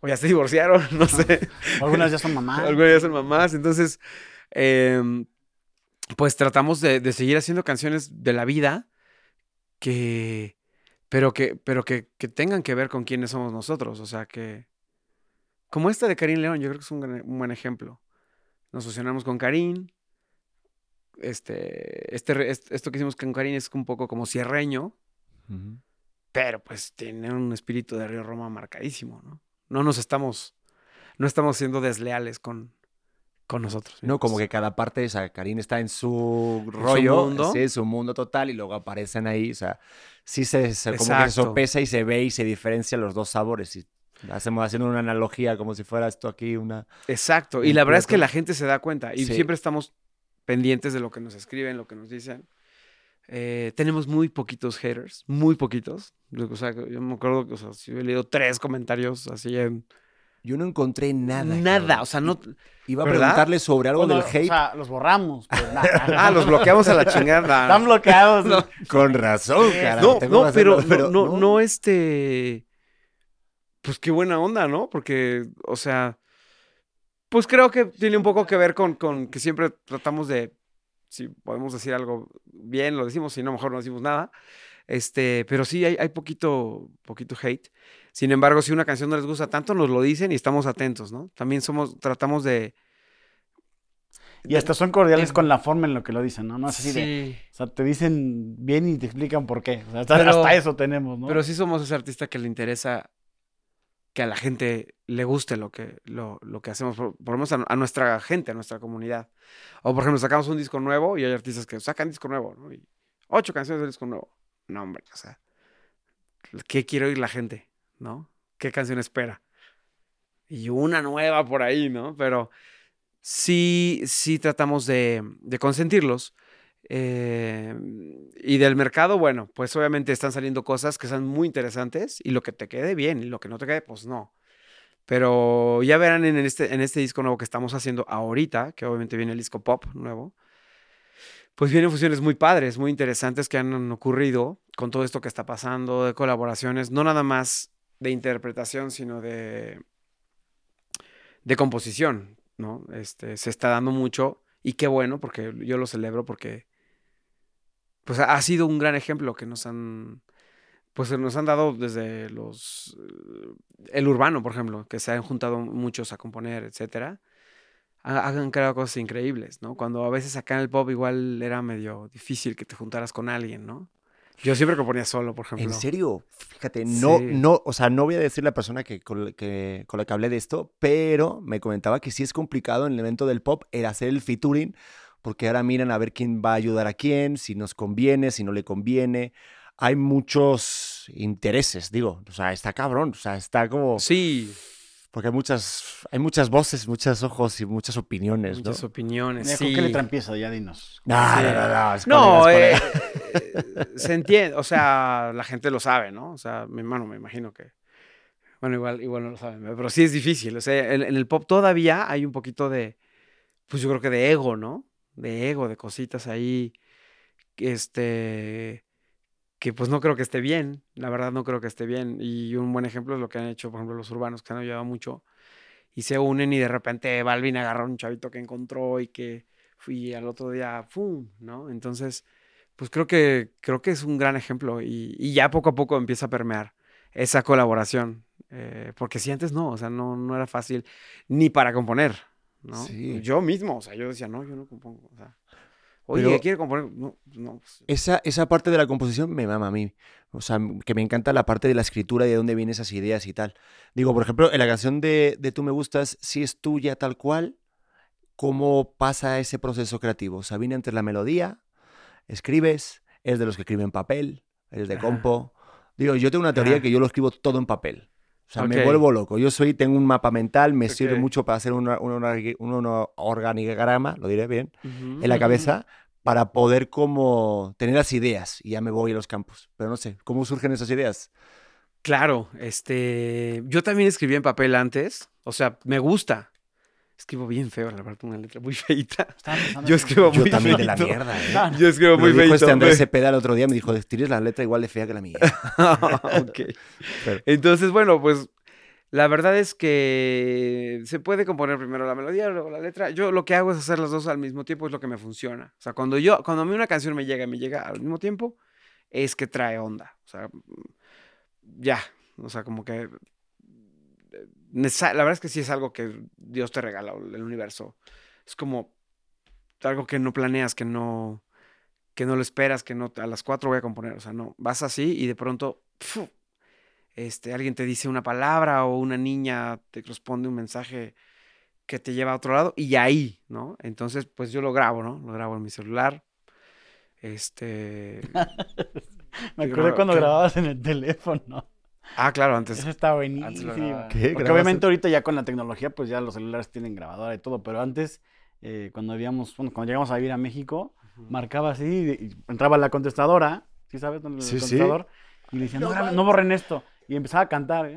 o ya se divorciaron, no sé. Algunas ya son mamás. Algunas ya son mamás, entonces, em, pues tratamos de, de seguir haciendo canciones de la vida que, pero que, pero que, que tengan que ver con quiénes somos nosotros. O sea, que, como esta de Karim León, yo creo que es un, buen ejemplo. Nos fusionamos con Karim. Este, este, esto que hicimos con Karim es un poco como cierreño, pero pues tiene un espíritu de Río Roma marcadísimo, ¿no? No nos estamos, no estamos siendo desleales con, con nosotros. No, como que cada parte, o sea, Karim está en su rollo, mundo. sí, su mundo total, y luego aparecen ahí, o sea, sí se, se- como que se Exacto. sopesa y se ve y se diferencian los dos sabores. Y hacemos haciendo una analogía como si fuera esto aquí una... Exacto. Y la verdad es que la gente se da cuenta y Sí. siempre estamos pendientes de lo que nos escriben, lo que nos dicen. Eh, tenemos muy poquitos haters, muy poquitos. O sea, yo me acuerdo que o sea, si he leído tres comentarios así en... Yo no encontré nada. Nada, cabrón. o sea, no... Iba a ¿verdad? preguntarle sobre algo Bueno, del hate. O sea, los borramos. pero nada. Ah, los bloqueamos a la chingada. Están bloqueados. No. Con razón, Sí. cara. No, no, pero, hacerlo, no, no, no, este. Pues qué buena onda, ¿no? Porque, o sea, pues creo que tiene un poco que ver con, con que siempre tratamos de, si podemos decir algo bien, lo decimos, si no, mejor no decimos nada. Este, pero sí hay, hay poquito, poquito hate. Sin embargo, si una canción no les gusta tanto, nos lo dicen y estamos atentos, ¿no? También somos, tratamos de. Y hasta son cordiales con la forma en lo que lo dicen, ¿no? No es así de. O sea, te dicen bien y te explican por qué. O sea, hasta, Pero- hasta eso tenemos, ¿no? Pero sí somos ese artista que le interesa que a la gente le guste lo que, lo, lo que hacemos, por, lo menos a, nuestra gente, a nuestra comunidad. O por ejemplo, sacamos un disco nuevo y hay artistas que sacan disco nuevo, ¿no? Ocho canciones del disco nuevo. No, hombre, o sea, ¿qué quiere oír la gente, no? ¿Qué canción espera? Y una nueva por ahí, ¿no? Pero sí, sí tratamos de, de consentirlos. Eh, y del mercado, bueno, pues obviamente están saliendo cosas que son muy interesantes y lo que te quede bien y lo que no te quede, pues no. Pero ya verán en este, en este disco nuevo que estamos haciendo ahorita, que obviamente viene el disco pop nuevo, pues vienen fusiones muy padres, muy interesantes que han ocurrido con todo esto que está pasando, de colaboraciones, no nada más de interpretación, sino de, de composición, ¿no? Este, se está dando mucho y qué bueno, porque yo lo celebro porque pues ha sido un gran ejemplo que nos han pues nos han dado desde los eh, el urbano, por ejemplo, que se han juntado muchos a componer, etcétera. ha- Han creado cosas increíbles, ¿no? Cuando a veces acá en el pop igual era medio difícil que te juntaras con alguien, ¿no? Yo siempre componía solo, por ejemplo. ¿En serio? Fíjate, no, Sí. no, o sea, no voy a decir la persona que con, que con la que hablé de esto, pero me comentaba que sí es complicado en el evento del pop el hacer el featuring, porque ahora miran a ver quién va a ayudar a quién, si nos conviene, si no le conviene. Hay muchos intereses, digo, o sea, está cabrón, o sea, está como... Sí, Porque hay muchas, hay muchas voces, muchos ojos y muchas opiniones, muchas ¿no? opiniones. Sí. ¿Con qué letra empieza? Ya dinos. No, Sí. no, no, no, es No, colegas, eh, se entiende, o sea, la gente lo sabe, ¿no? O sea, mi hermano me imagino que, bueno, igual, igual no lo saben, pero sí es difícil, o sea, en, en el pop todavía hay un poquito de, pues yo creo que de ego, ¿no? De ego, de cositas ahí, este, que pues no creo que esté bien, la verdad no creo que esté bien, y un buen ejemplo es lo que han hecho, por ejemplo, los urbanos, que han ayudado mucho, y se unen y de repente Balvin agarró a un chavito que encontró y que fui al otro día, ¡pum! ¿no? Entonces, pues creo que, creo que es un gran ejemplo y, y ya poco a poco empieza a permear esa colaboración. eh, porque si antes no, o sea, no, no era fácil ni para componer, ¿no? Sí. Yo mismo, o sea, yo decía, no, yo no compongo, o sea, oye, Pero- ¿quiere componer? No, no. pues, Esa, esa parte de la composición me mama a mí. O sea, que me encanta la parte de la escritura y de dónde vienen esas ideas y tal. Digo, por ejemplo, en la canción de, de Tú me gustas, si es tuya tal cual, ¿cómo pasa ese proceso creativo? O sea, viene entre la melodía, escribes, es de los que escriben en papel, eres de compo. Digo, yo tengo una teoría que yo lo escribo todo en papel. O sea, me vuelvo loco. Yo soy, tengo un mapa mental, me sirve mucho para hacer una- una- una- un un organigrama, lo diré bien, en la cabeza para poder como tener las ideas y ya me voy a los campos. Pero no sé, ¿cómo surgen esas ideas? Claro, este, yo también escribí en papel antes, o sea, me gusta. Escribo bien feo, la verdad, una letra muy feita. Yo escribo Yo muy también de la feito. mierda, ¿eh? No, no. Yo escribo Me muy dijo feito. este Andrés Cepeda el otro día, me dijo, tienes la letra igual de fea que la mía. ok. Pero- Entonces, bueno, pues La verdad es que se puede componer primero la melodía, luego la letra. Yo lo que hago es hacer las dos al mismo tiempo, es lo que me funciona. O sea, cuando yo, cuando a mí una canción me llega y me llega al mismo tiempo, es que trae onda. O sea, ya. O sea, como que. La verdad es que sí es algo que Dios te regala, el universo. Es como algo que no planeas, que no, que no lo esperas, que no a las cuatro voy a componer. O sea, no. Vas así y de pronto. este, alguien te dice una palabra o una niña te responde un mensaje que te lleva a otro lado y ahí, ¿no? Entonces, pues yo lo grabo, ¿no? Lo grabo en mi celular. Este. Me acuerdo cuando grababas en el teléfono. Ah, claro, antes. Eso está buenísimo. Porque ¿Grabas obviamente en- ahorita ya con la tecnología, pues ya los celulares tienen grabadora y todo, pero antes, eh, cuando habíamos, bueno, cuando llegamos a vivir a México, marcaba así, y entraba la contestadora, ¿sí sabes? dónde El Sí, sí. contestador, y le decía, no, No no borren esto. Y empezaba a cantar,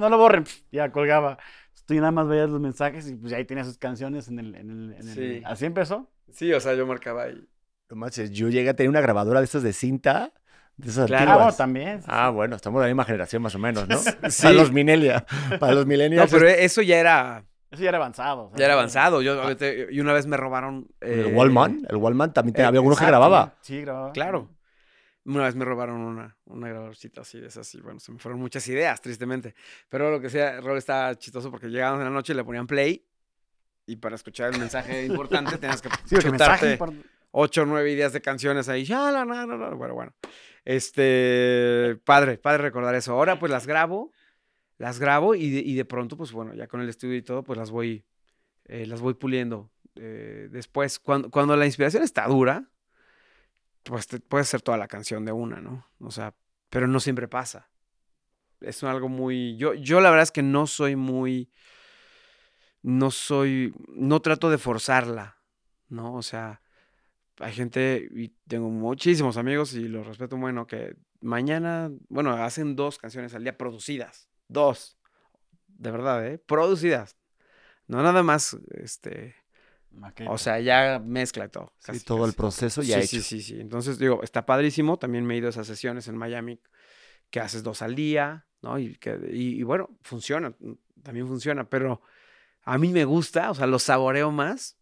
no lo borren, ya colgaba. Tú nada más veías los mensajes y pues ahí tenía sus canciones en el... En el, en el- Sí. Así empezó. Sí, o sea, yo marcaba ahí. No manches, yo llegué a tener una grabadora de estas de cinta, esas Claro. Ah, también. sí, Ah, sí. bueno, estamos de la misma generación más o menos, ¿no? Sí. Para los millennials. Para los No, millennials. pero eso ya era, Eso ya era avanzado. ya era avanzado. Yo, ahorita- y una vez me robaron. el eh, Wallman, el Wallman también te- eh, había uno que grababa. Sí, grababa. Claro. Una vez me robaron una, una grabadorcita así de esas y bueno, se me fueron muchas ideas, tristemente. Pero lo que sea, Rol está chistoso porque llegábamos en la noche y le ponían play y para escuchar el mensaje importante tenías que Sí, chutarte ocho o nueve ideas de canciones ahí. Ya, la, la, la, la. Bueno, bueno. Este, padre, padre recordar eso. Ahora pues las grabo, las grabo y de, y de pronto pues bueno, ya con el estudio y todo pues las voy, eh, las voy puliendo. eh, después, cuando, cuando la inspiración está dura, pues te, puede ser toda la canción de una, ¿no? O sea, pero no siempre pasa. Es algo muy... Yo, yo la verdad es que no soy muy... No soy... No trato de forzarla, ¿no? O sea, hay gente, y tengo muchísimos amigos y los respeto bueno, que mañana, bueno, hacen dos canciones al día producidas. Dos. De verdad, ¿eh? Producidas. No nada más, este... Maqueta. O sea, ya mezcla todo. Sí, casi, todo el proceso ya sí, hecho. Sí, sí, sí. Entonces, digo, está padrísimo. También me he ido a esas sesiones en Miami que haces dos al día, ¿no? Y, que, y, y bueno, funciona, mm, también funciona, pero a mí me gusta, o sea, lo saboreo más.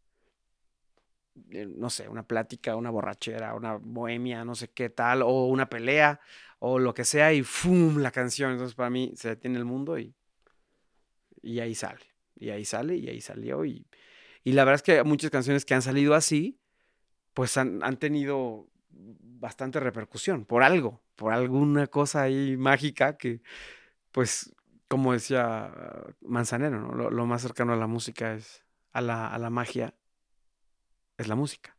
Eh, No sé, una plática, una borrachera, una bohemia, no sé qué tal, o una pelea, o lo que sea, y ¡fum! la canción. Entonces, para mí se detiene el mundo y, y ahí sale. Y ahí sale, y ahí salió. Y, y la verdad es que muchas canciones que han salido así, pues han, han tenido bastante repercusión por algo, por alguna cosa ahí mágica que, pues, como decía Manzanero, ¿no? lo, lo más cercano a la música es, a la, a la magia, es la música,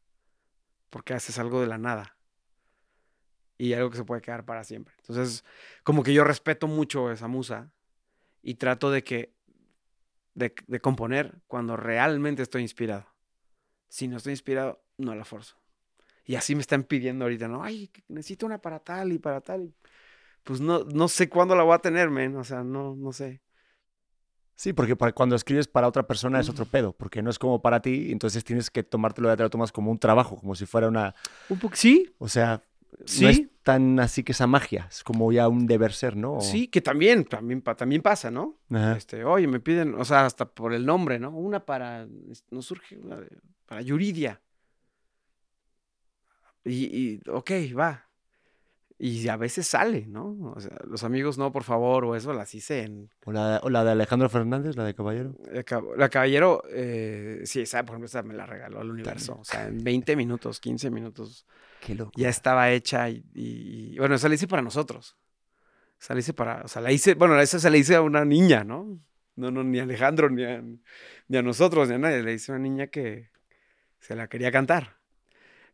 porque haces algo de la nada y algo que se puede quedar para siempre. Entonces, como que yo respeto mucho esa musa y trato de que, de, de componer cuando realmente estoy inspirado. Si no estoy inspirado, no la forzo. Y así me están pidiendo ahorita, ¿no? Ay, necesito una para tal y para tal. Pues no, no sé cuándo la voy a tener, men. O sea, no, no sé. Sí, porque para- cuando escribes para otra persona es otro pedo, porque no es como para ti, entonces tienes que tomártelo ya te lo tomas como un trabajo, como si fuera una, Un poco, sí, o sea, Sí. no es tan así que esa magia, es como ya un deber ser, ¿no? Sí, que también, también, pa- también pasa, ¿no? Ajá. Este, oye, me piden, o sea, hasta por el nombre, ¿no? Una para, nos surge una de- para Yuridia. Y, y, ok, va. Y a veces sale, ¿no? O sea, los amigos, no, por favor, o eso las hice en... O, la, o la de Alejandro Fernández, la de Caballero. La, Cab- la Caballero, eh, sí, esa, por ejemplo, esa me la regaló el universo. O sea, en 20 minutos, 15 minutos, Qué loco. ya estaba hecha y, y- y, bueno, esa la hice para nosotros. Esa la hice para, o sea, la hice, bueno, esa se la hice a una niña, ¿no? No, no, ni a Alejandro, ni a, ni a nosotros, ni a nadie. Le hice a una niña que se la quería cantar.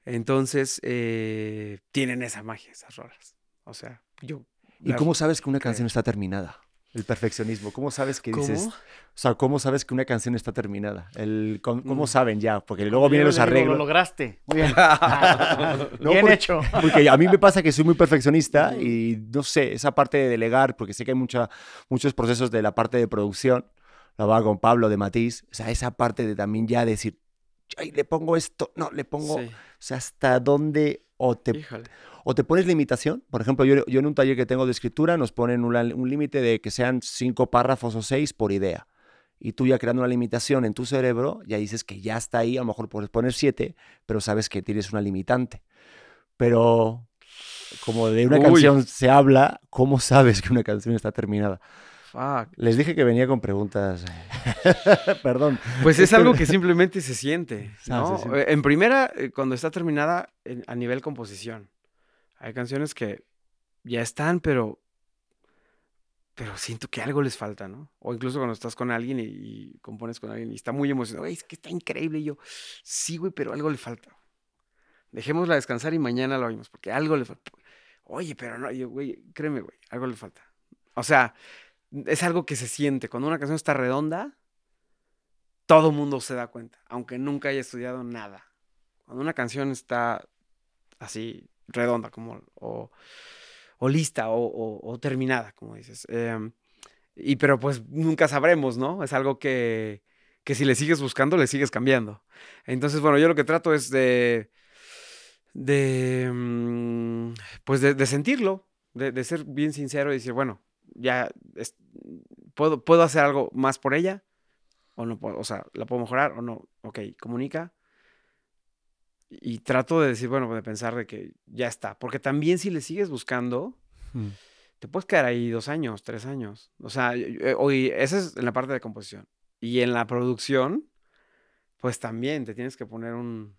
Entonces, eh, tienen esa magia, esas rolas. O sea, yo... ¿Y cómo sabes que una creo. canción está terminada? El perfeccionismo. ¿Cómo sabes que dices? ¿Cómo? O sea, ¿cómo sabes que una canción está terminada? El, ¿Cómo, cómo Mm. saben ya? Porque luego vienen los arreglos. Lo lograste. Muy bien. No, bien porque- hecho. Porque a mí me pasa que soy muy perfeccionista y no sé, esa parte de delegar, porque sé que hay mucha, muchos procesos de la parte de producción, la va con Pablo de Matiz, o sea, esa parte de también ya decir, ay, le pongo esto, no, le pongo, Sí. o sea, hasta dónde o te, Híjole. o te pones limitación. Por ejemplo, yo, yo en un taller que tengo de escritura nos ponen una- un límite de que sean cinco párrafos o seis por idea. Y tú ya creando una limitación en tu cerebro, ya dices que ya está ahí, a lo mejor puedes poner siete, pero sabes que tienes una limitante. Pero como de una Uy. canción se habla, ¿cómo sabes que una canción está terminada? Fuck. Les dije que venía con preguntas. Perdón. Pues es algo que simplemente se siente, Ah, ¿no? se siente. Eh, En primera, eh, cuando está terminada en- a nivel composición. Hay canciones que ya están, pero pero siento que algo les falta, ¿no? O incluso cuando estás con alguien y, y compones con alguien y está muy emocionado, "Güey, es que está increíble y yo, sí, güey, pero algo le falta. Dejémosla descansar y mañana lo oímos, porque algo le falta. Oye, pero no, yo, güey, créeme, güey, algo le falta. O sea, es algo que se siente. Cuando una canción está redonda, todo mundo se da cuenta, aunque nunca haya estudiado nada. Cuando una canción está así, redonda, como, o, o lista, o, o- terminada, como dices. em, y pero pues nunca sabremos, ¿no? Es algo que, que si le sigues buscando, le sigues cambiando. Entonces, bueno, yo lo que trato es de, de mm, pues de, de sentirlo, de, de ser bien sincero y decir, bueno, ya es- puedo, puedo hacer algo más por ella, o no puedo, o sea, la puedo mejorar o no. Ok, comunica. Y trato de decir, bueno, de pensar de que ya está. Porque también si le sigues buscando, Mm. te puedes quedar ahí dos años, tres años. O sea, yo- oye, esa es en la parte de composición. Y en la producción, pues también te tienes que poner un,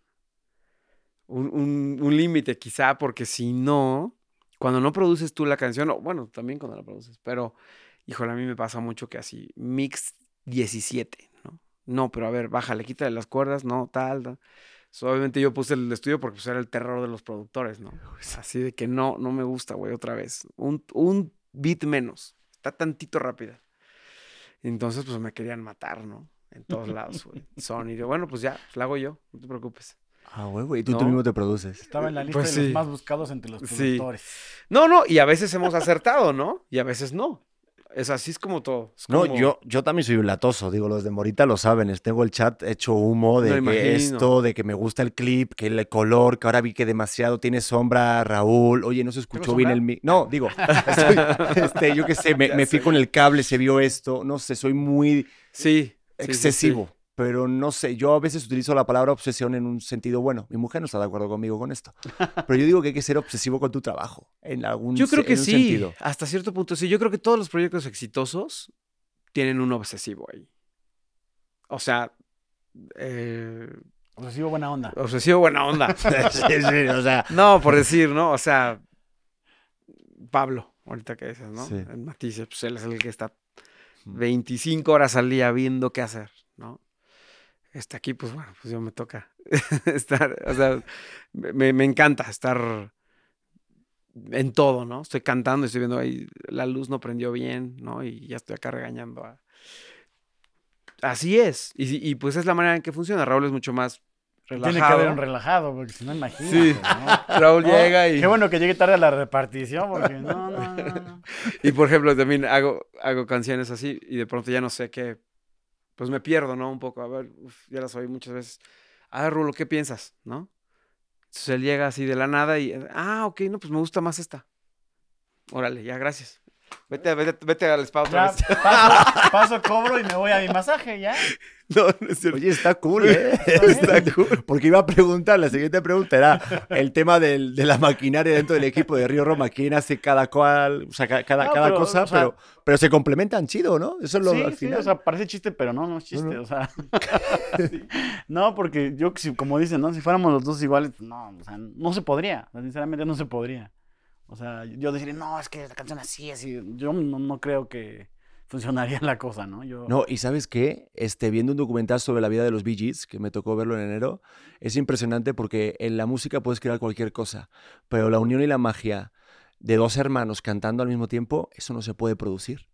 un, un- un límite quizá, porque si no, cuando no produces tú la canción, o bueno, también cuando la produces, pero, híjole, a mí me pasa mucho que así, mix 17, ¿no? No, pero a ver, bájale, quítale las cuerdas, no, tal, tal. So, obviamente yo puse el estudio porque pues, era el terror de los productores, ¿no? Así de que no, no me gusta, güey, otra vez. Un, un beat menos. Está tantito rápida. Entonces, pues me querían matar, ¿no? En todos lados, güey. Sony. bueno, pues ya, pues, la hago yo, no te preocupes. Ah, huevo, y tú, tú ¿No? mismo te produces. Estaba en la lista Pues de sí. los más buscados entre los Sí. productores. No, no, y a veces hemos acertado, ¿no? Y a veces no. Es así, es como todo. Es No, yo, yo también soy un latoso, digo, los de Morita lo saben, tengo el chat hecho humo de que esto, de que me gusta el clip, que el color, que ahora vi que demasiado tiene sombra, Raúl, oye, no se escuchó bien sombra? el mic. No, digo, estoy- este, yo qué sé, me, me fui sé. con el cable, se vio esto, no sé, soy muy Sí. sí, sí, sí. Pero no sé, yo a veces utilizo la palabra obsesión en un sentido bueno, mi mujer no está de acuerdo conmigo con esto, pero yo digo que hay que ser obsesivo con tu trabajo, en algún Yo creo que sí, sentido. hasta cierto punto sí. Yo creo que todos los proyectos exitosos tienen un obsesivo ahí. O sea, eh, Obsesivo buena onda. obsesivo buena onda. sí, sí, o sea, No, por decir, ¿no? O sea, Pablo, ahorita que dices, ¿no? Sí. El Matisse, pues él es el que está Mm. 25 horas al día viendo qué hacer, ¿no? Está aquí, pues bueno, pues yo me toca estar, o sea, me, me encanta estar en todo, ¿no? Estoy cantando, estoy viendo ahí, la luz no prendió bien, ¿no? Y ya estoy acá regañando a... Así es. Y, y, pues es la manera en que funciona. Raúl es mucho más relajado. Tiene que haber un relajado, porque si no, imagínate. Sí. ¿no? Raúl No, llega y... Qué bueno que llegue tarde a la repartición, porque no, no, no, no. Y por ejemplo, también hago, hago canciones así y de pronto ya no sé qué. Pues me pierdo, ¿no? Un poco. A ver, uf, ya las oí muchas veces. A ver, Rulo, ¿qué piensas? ¿No? Entonces él llega así de la nada y. Ah, ok, no, pues me gusta más esta. Órale, ya, gracias. Vete, vete, vete al spa otra Ya, vez. paso, paso, cobro y me voy a mi masaje, ya. no, no es cierto. Oye, está cool, ¿eh? Está cool. Porque iba a preguntar, la siguiente pregunta era el tema del- de la maquinaria dentro del equipo de Río Roma, quién hace cada cual, o sea, ca- cada, No, cada pero, cosa, o sea- pero, pero se complementan chido, ¿no? Eso es lo sí, al sí, final. o sea, parece chiste, pero no, no es chiste, no. o sea. sí. No, porque yo, como dicen, ¿no? Si fuéramos los dos iguales, no, o sea, no se podría, sinceramente no se podría. O sea, yo decirle, no, es que la canción así, así, yo no, no creo que funcionaría la cosa, ¿no? Yo, No, y ¿sabes qué? Este, viendo un documental sobre la vida de los Bee Gees, que me tocó verlo en enero, es impresionante porque en la música puedes crear cualquier cosa, pero la unión y la magia de dos hermanos cantando al mismo tiempo, eso no se puede producir.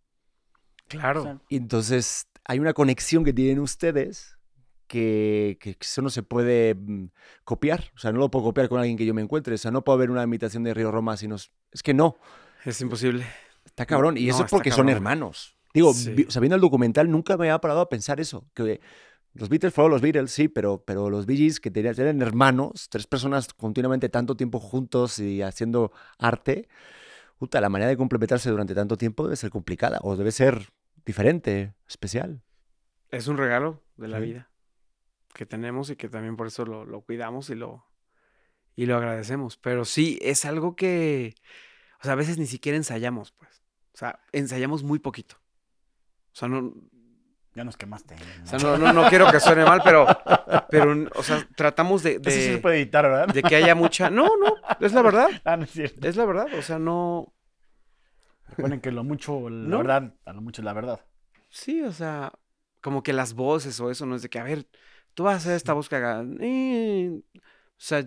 Claro. Y entonces hay una conexión que tienen ustedes que, que eso no se puede mm, copiar. O sea, no lo puedo copiar con alguien que yo me encuentre. O sea, no puedo haber una imitación de Río Roma si no... es- que no. Es imposible. Está cabrón. Y No, eso es porque son hermanos. Digo, Sí. vi- o sea, viendo el documental nunca me había parado a pensar eso. Que Los Beatles fueron los Beatles, sí, pero, pero los Bee Gees, que tenían, eran hermanos, tres personas continuamente tanto tiempo juntos y haciendo arte, puta, la manera de complementarse durante tanto tiempo debe ser complicada o debe ser diferente, especial. Es un regalo de la Sí. vida que tenemos y que también por eso lo, lo cuidamos y lo, y lo agradecemos. Pero sí, es algo que, o sea, a veces ni siquiera ensayamos, pues. O sea, ensayamos muy poquito. O sea, no, Ya nos quemaste. ¿no? o sea, no, no, no quiero que suene mal, pero, pero, o sea, tratamos de, Eso sí se de, puede editar, ¿verdad? de que haya mucha... No, no, es la verdad. Ah, no es cierto. Es la verdad. O sea, no... Recuerden que lo mucho, la No. verdad, a lo mucho es la verdad. Sí, o sea, como que las voces o eso no es de que, a ver, tú vas a hacer esta voz que haga. eh, O sea,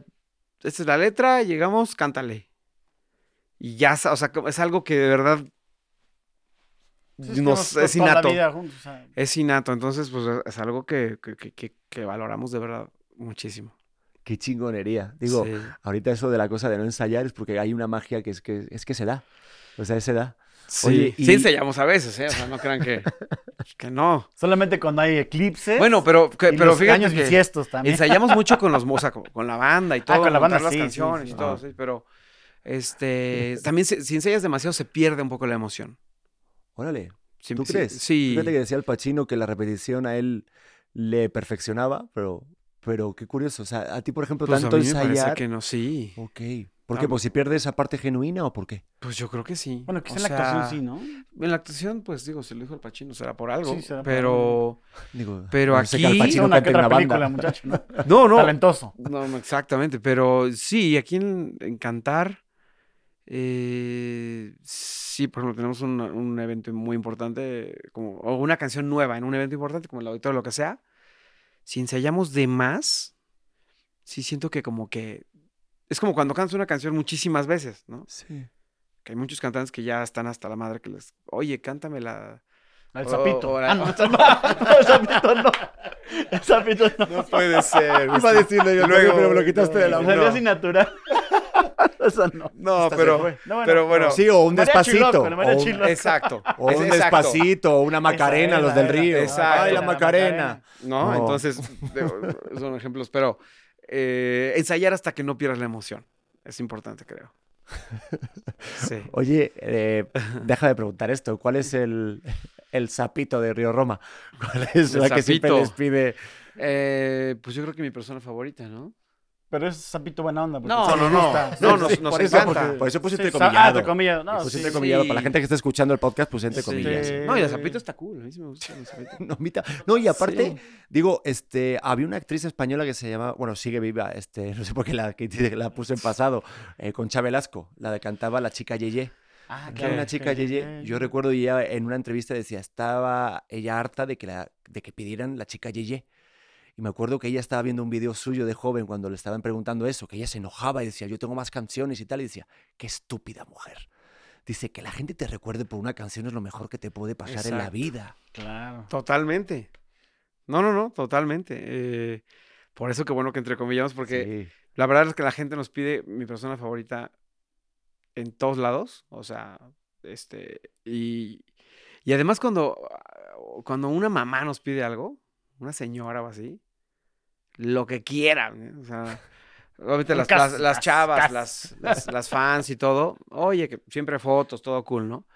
esta es la letra, llegamos, cántale. Y ya, o sea, es algo que de verdad Nos- es innato. vida juntos, o sea, Es innato. Entonces, pues es algo que, que, que- valoramos de verdad muchísimo. Qué chingonería. Digo, Sí. ahorita eso de la cosa de no ensayar es porque hay una magia que es que, es que se da. O sea, se da. Sí, Oye, sí y- ensayamos a veces, ¿eh? O sea, no crean que, que no. solamente cuando hay eclipses. Bueno, pero, que- y pero los fíjate años que bisiestos también. ensayamos mucho con los, o sea, con, con la banda y todo, Ah, con la banda, las sí, sí, canciones sí. y todo, sí, pero este, también si ensayas demasiado se pierde un poco la emoción. Órale. Sí, ¿Tú sí, crees? Sí. Fíjate que decía el Pachino que la repetición a él le perfeccionaba, pero, pero qué curioso. O sea, a ti, por ejemplo, Pues a tanto mí me parece ensayar. que no, sí. Ok. ¿Por qué? Ah, ¿Pues si pierde esa parte genuina o por qué? Pues yo creo que sí. Bueno, quizá O en la actuación sea, sí, ¿no? En la actuación, pues digo, se lo dijo el Pachino, será por algo. Sí, será por pero. Digo, Pero no sé que al aquí- Pacino Hizo una cante que otra una película, banda. muchacho, ¿no? No, no. Talentoso. No, no, exactamente. Pero sí, aquí en, en Cantar. Eh, sí, por ejemplo, tenemos un, un evento muy importante, como, o una canción nueva en un evento importante, como el auditorio o lo que sea. Si ensayamos de más, sí siento que como que. Es como cuando cantas una canción muchísimas veces, ¿no? Sí. Que hay muchos cantantes que ya están hasta la madre que les. Oye, cántame la. El Oh, sapito. ahora- Ah, no, no. No, el sapito no. El sapito no. puede ser. Iba a decirle yo también, pero me lo quitaste de la Me salió no. así natural. Esa no. Pero. bueno, Sí, o un despacito. loco, el mariachi o un, loco. Exacto. o un exacto. despacito, o una macarena, los del era. río. Exacto. Ay, la La macarena. ¿No? No. Entonces, son ejemplos, pero eh, ensayar hasta que no pierdas la emoción. Es importante, creo. Sí. Oye, eh, deja de preguntar esto. ¿Cuál es el, el sapito de Río Roma? ¿Cuál es El la que siempre les pide? Eh, pues yo creo que mi persona favorita, ¿no? Pero es sapito buena onda. porque No, no, no. gusta. No, nos- Sí, nos por eso, encanta. porque- Por eso puse sí. Ah, entrecomillado. No, Le puse sí. entrecomillado. sí. Para la gente que está escuchando el podcast, puse entre comillas. No, y el sapito está cool. A mí sí me gusta el sapito. No, mita- no, y aparte, Sí. digo, este, había una actriz española que se llama, bueno, sigue viva, este, no sé por qué la, que la puse en pasado, eh, Concha Velasco, la de cantaba La Chica Yeye. Ah, Que era una chica Yeye. Yo recuerdo ella en una entrevista decía, estaba ella harta de que, la, de que pidieran La Chica Yeye. Y me acuerdo que ella estaba viendo un video suyo de joven cuando le estaban preguntando eso, que ella se enojaba y decía, yo tengo más canciones y tal, y decía, qué estúpida mujer. Dice, que la gente te recuerde por una canción es lo mejor que te puede pasar en la vida. Claro. Totalmente. No, no, no, totalmente. Eh, por eso que bueno que entrecomillamos, porque Sí. La verdad es que la gente nos pide mi persona favorita en todos lados. O sea, este. Y, y además, cuando, cuando una mamá nos pide algo, una señora o así, lo que quieran. O sea, obviamente las, las, chavas, las, las, las fans y todo. Oye, que siempre fotos, todo cool, ¿no?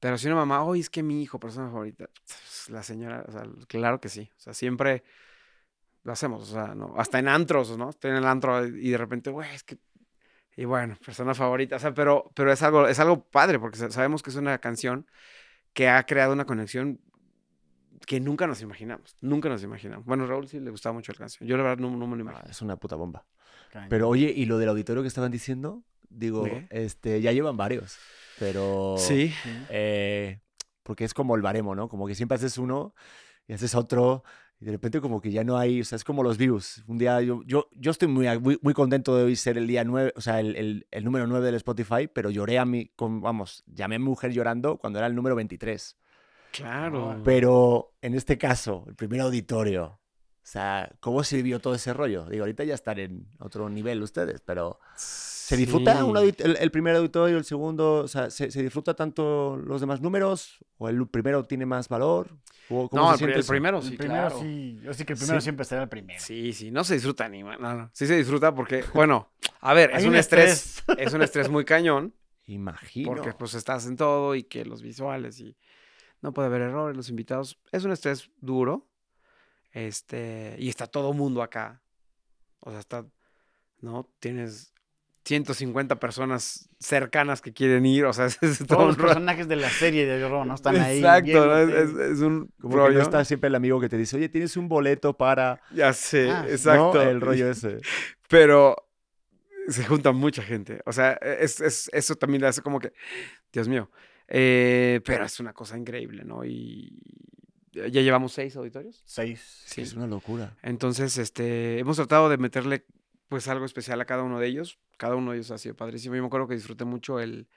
Pero si una mamá, oye, es que mi hijo, persona favorita, la señora, o sea, claro que sí. O sea, siempre lo hacemos, o sea, ¿no? Hasta en antros, ¿no? Estoy en el antro y de repente, güey, es que... Y bueno, persona favorita, o sea, pero, pero es, algo, es algo padre porque sa- sabemos que es una canción que ha creado una conexión que nunca nos imaginamos, nunca nos imaginamos. Bueno, Raúl sí le gustaba mucho la canción, yo la verdad no, no me lo Ah, imagino. es una puta bomba. Pero oye, ¿y lo del auditorio que estaban diciendo? Digo, ¿De qué? este, ya llevan varios, pero... Sí, eh, porque es como el baremo, ¿no? Como que siempre haces uno y haces otro y de repente como que ya no hay, o sea, es como los views. Un día yo, yo, yo estoy muy, muy, muy contento de hoy ser el día 9, o sea, el, el, el número 9 del Spotify, pero lloré a mi, con, vamos, llamé a mi mujer llorando cuando era el número 23. Claro. Pero en este caso, el primer auditorio, o sea, ¿cómo se vivió todo ese rollo? Digo, ahorita ya están en otro nivel ustedes, pero se ¿Se disfruta Sí. un el, el primer auditorio, el segundo? O sea, ¿se, se disfruta tanto los demás números? ¿O el primero tiene más valor? ¿O cómo No, se el, el primero El sí, primero claro. sí. Yo sí que el primero Sí. siempre será el primero. Sí, sí, no se disfruta ni ma- no, no. Sí se disfruta porque, bueno, a ver, es un un estrés, es un estrés muy cañón, Imagino. porque pues estás en todo y que los visuales y no puede haber errores, los invitados, es un estrés duro, este, y está todo mundo acá, o sea, está, ¿no? Tienes 150 personas cercanas que quieren ir, o sea, es, es todo Todos los personajes de la serie de Ro no están ahí. Exacto, ¿no? es, viéndote. es- es un Como que rollo. no está siempre el amigo que te dice, oye, tienes un boleto para... Ya sé, Ah, exacto. ¿no? El rollo ese. pero se junta mucha gente. O sea, es, es- eso también le hace como que, Dios mío. Eh, pero es una cosa increíble, ¿no? Y ya llevamos seis auditorios. Seis. Sí. Es una locura. Entonces, este, hemos tratado de meterle pues algo especial a cada uno de ellos. Cada uno de ellos ha sido padrísimo. Yo me acuerdo que disfruté mucho el...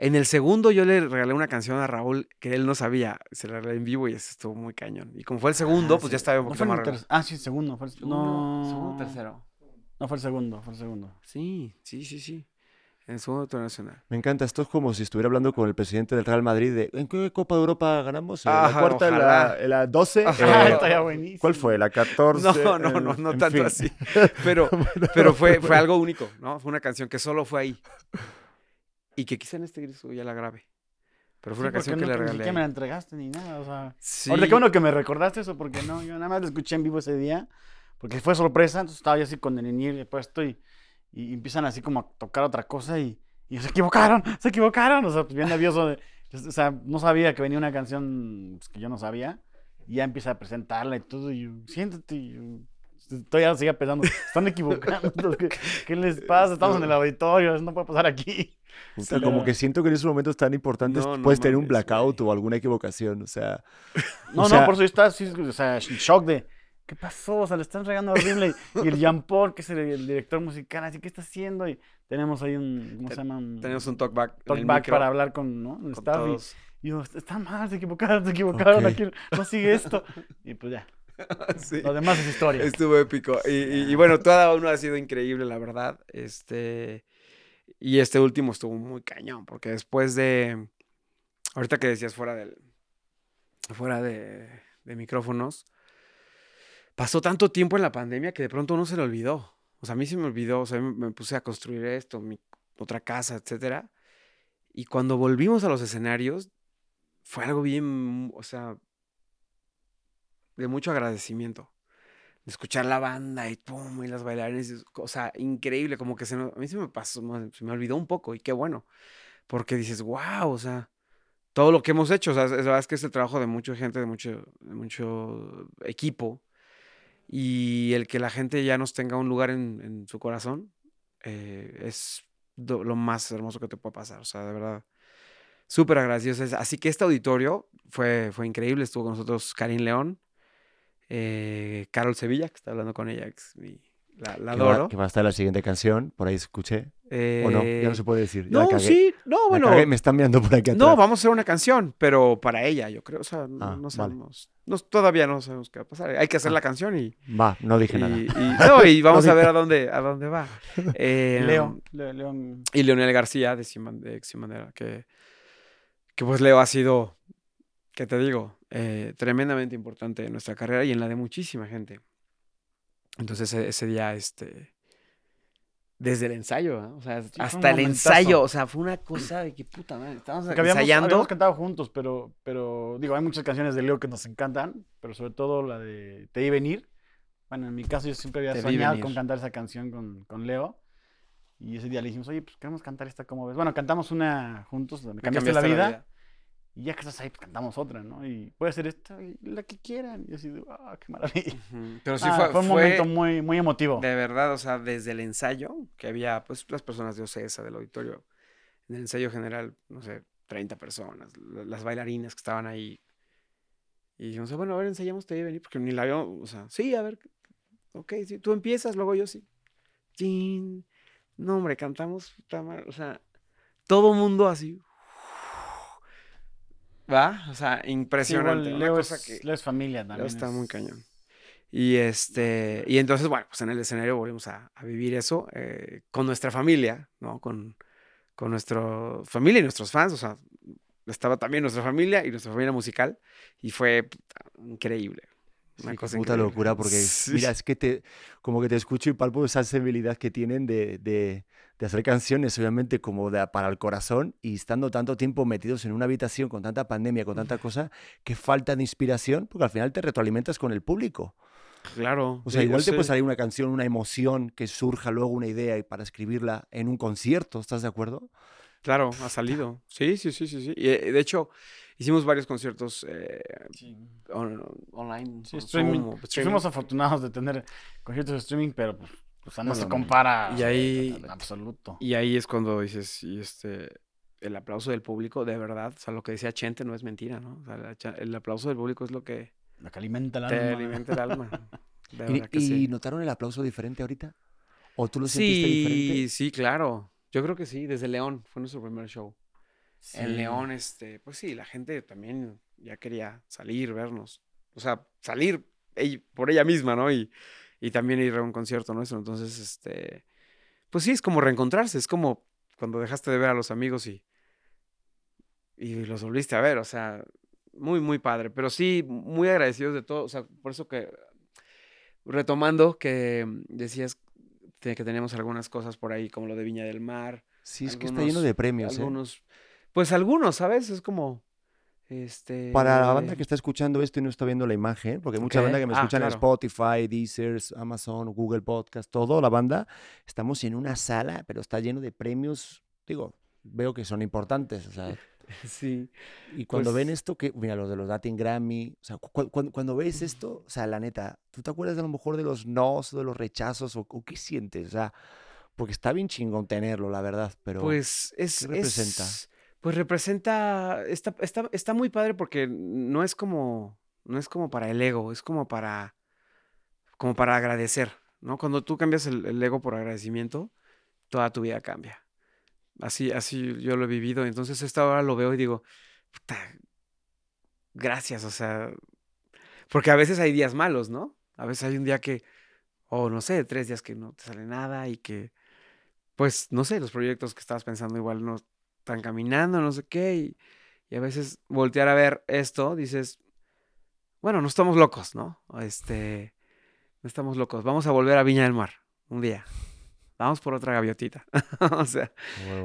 En el segundo yo le regalé una canción a Raúl que él no sabía. Se la regalé en vivo y eso estuvo muy cañón. Y como fue el segundo, Ah, pues sí. ya estaba un ¿No poquito fue en más relajado. Ah, sí, segundo. Fue el... No. segundo, tercero. No, fue el segundo, fue el segundo. Sí, sí, sí, sí. En el segundo internacional. Me encanta. Esto es como si estuviera hablando con el presidente del Real Madrid de ¿en qué Copa de Europa ganamos? ¿En Ajá, ¿La cuarta? ¿En la, la 12? Ajá. Eh, Estaría buenísimo. ¿Cuál fue? ¿La 14? No, no, no, no en tanto fin. así. Pero, pero fue, fue algo único, ¿no? Fue una canción que solo fue ahí. Y que quizá en este disco ya la grabé. Pero fue Sí, una canción porque que no, le Ni regalé. siquiera me la entregaste ni nada, o sea... Sí. Ahorita qué bueno que me recordaste eso, porque no, yo nada más lo escuché en vivo ese día, porque fue sorpresa, entonces estaba yo así con el Enir puesto y, y empiezan así como a tocar otra cosa y, y se equivocaron, se equivocaron, o sea, pues bien nervioso, de- o sea, no sabía que venía una canción pues, que yo no sabía, y ya empieza a presentarla y todo, y yo, siéntate, y yo, todavía seguía pensando, están equivocando, ¿qué, qué les pasa? Estamos en el auditorio, eso no puede pasar aquí. Puta, Sí, como que siento que en esos momentos tan importantes No, no puedes tener un blackout o alguna equivocación. O sea, No, O sea- no, por eso yo estaba así, o sea, en shock de, ¿qué pasó? O sea, le están regando horrible. Y, y el Jean Paul, que es el, el director musical, así, ¿qué está haciendo? Y tenemos ahí un, ¿cómo se llama? Un Tenemos un talkback. talkback para hablar con, ¿no? El con staff. Y, todos. y yo, está mal, se equivocaron, se equivocaron, aquí no sigue esto. Y pues ya, Sí. lo demás es historia. Estuvo épico. Y, y- y bueno, cada uno ha sido increíble, la verdad. Este. Y este último estuvo muy cañón, porque después de. Ahorita que decías fuera del. Fuera de, de micrófonos. Pasó tanto tiempo en la pandemia que de pronto uno se le olvidó. O sea, a mí se me olvidó. O sea, me, puse a construir esto, mi otra casa, etcétera. Y cuando volvimos a los escenarios, fue algo bien. O sea. De mucho agradecimiento de escuchar la banda y pum, y las bailarines, o sea, increíble, como que se me- a mí se me pasó, se me olvidó un poco y qué bueno, porque dices, wow, o sea, todo lo que hemos hecho, o sea, es, es verdad que es el trabajo de mucha gente, de mucho, de mucho equipo, y el que la gente ya nos tenga un lugar en, su corazón eh, es lo más hermoso que te puede pasar, o sea, de verdad. Súper agradecidos. Así que este auditorio fue, fue increíble. Estuvo con nosotros Karin León, eh, Carol Sevilla, que está hablando con ella, que es mi- la, la que va, adoro. que va a estar la siguiente canción. Por ahí escuché. ¿O no? Ya no se Eh, puede decir. ya No, sí, no, La bueno. cagué, me están mirando por aquí atrás. No, vamos a hacer una canción, pero para ella, yo creo. O sea, no, Ah, no vale. sabemos. no- todavía no sabemos qué va a pasar. Hay que hacer Ah. la canción y. Va, no dije y- nada. y- no, y vamos No a ver a dónde, a dónde va. Eh, León. Y Leonel García de Bandera, que, que pues Leo ha sido, ¿qué te digo? Eh, tremendamente importante en nuestra carrera y en la de muchísima gente. Entonces ese, ese día, este, desde el ensayo, ¿ah? o sea, hasta el ensayo, o sea, fue una cosa de que puta madre, estábamos habíamos, ensayando. habíamos cantado juntos, pero, pero digo, hay muchas canciones de Leo que nos encantan, pero sobre todo la de Te vi venir. Bueno, en mi caso yo siempre había Te soñado con cantar esa canción con, con Leo. Y ese día le dijimos, oye, pues queremos cantar esta, ¿cómo ves? Bueno, cantamos una juntos, me Me cambiaste, la, vida, Y ya que estás ahí, pues cantamos otra, ¿no? Y puede ser esta, y la que quieran. Y así, ah, qué maravilla. Pero sí Ah, fue, fue un fue momento muy, muy emotivo. de verdad, o sea, desde el ensayo, que había pues las personas de OCESA, del auditorio, en el ensayo general, no sé, 30 personas, la- las bailarinas que estaban ahí. Y dijimos, bueno, a ver, ensayamos, te voy a venir, porque ni la habíamos, o sea, sí, a ver, ok, sí, tú empiezas, luego yo sí. Chin. No, hombre, cantamos, o sea, todo mundo así. ¿Va? O sea, Sí, impresionante. igual una Leo, cosa es, que Leo es familia Leo también. está muy es- cañón. Y este, y entonces, bueno, pues en el escenario volvimos a, a vivir eso eh, con nuestra familia, ¿no? Con, con nuestra familia y nuestros fans, o sea, estaba también nuestra familia y nuestra familia musical, y fue increíble. Una Sí, cosa puta increíble. locura, porque Sí. mira, es que te, como que te escucho y palpo esa sensibilidad que tienen de, de- de hacer canciones, obviamente, como de- para el corazón, y estando tanto tiempo metidos en una habitación con tanta pandemia, con tanta cosa, que falta de inspiración, porque al final te retroalimentas con el público. Claro. O sea, sí, igual te sé. puede salir una canción, una emoción, que surja luego una idea y para escribirla en un concierto, ¿estás de acuerdo? Claro, ha salido. Sí, sí, sí, sí, sí. Y eh, de hecho, hicimos varios conciertos eh, on- online. Sí, on streaming. Zoom o Sí, streaming. Fuimos afortunados de tener conciertos de streaming, pero pues, o sea, no se compara Y ahí- en absoluto. Y ahí es cuando dices, y este, el aplauso del público, de verdad, o sea, lo que decía Chente no es mentira, ¿no? O sea, la el aplauso del público es lo que Lo que alimenta el te alma. alimenta el alma. De ¿Y, verdad que y sí. notaron el aplauso diferente ahorita? ¿O tú lo sentiste diferente? Sí, sí, claro. Yo creo que sí, desde León, fue nuestro primer show. Sí. En León, este, pues sí, la gente también ya quería salir, vernos. O sea, salir por ella misma, ¿no? Y, y también ir a un concierto nuestro. Entonces, este, pues sí, es como reencontrarse. Es como cuando dejaste de ver a los amigos y, y los volviste a ver. O sea, muy, muy padre. Pero sí, muy agradecidos de todo. O sea, por eso que, retomando que mm, decías que teníamos algunas cosas por ahí, como lo de Viña del Mar. Sí, es que está lleno algunos- de premios, ¿eh? Algunos, pues algunos, ¿sabes? Es como, este... Para la banda que está escuchando esto y no está viendo la imagen, porque hay mucha Ok. banda que me Ah, escucha en claro. Spotify, Deezer, Amazon, Google Podcast, todo la banda, estamos en una sala, pero está lleno de premios, digo, veo que son importantes, o sea, Sí. y cuando ven Pues- esto, que, mira, los de los Latin Grammy, o sea, cu- cu- cuando, ves esto, o sea, la neta, ¿tú te acuerdas a lo mejor de los nos, de los rechazos, o, o qué sientes? O sea, porque está bien chingón tenerlo, la verdad, pero... Pues es... ¿qué representa? es- pues representa... Está, está, está muy padre porque no es como... No es como para el ego, es como para... Como para agradecer, ¿no? Cuando tú cambias el, el ego por agradecimiento, toda tu vida cambia. Así, así yo lo he vivido. Entonces esta hora lo veo y digo, puta, gracias, o sea, porque a veces hay días malos, ¿no? A veces hay un día que, o no sé, tres días que no te sale nada y que, pues, no sé, los proyectos que estabas pensando igual no están caminando, no sé qué, y, y a veces voltear a ver esto, dices, bueno, no estamos locos, ¿no? Este, no estamos locos, vamos a volver a Viña del Mar un día. Vamos por otra gaviotita. o sea,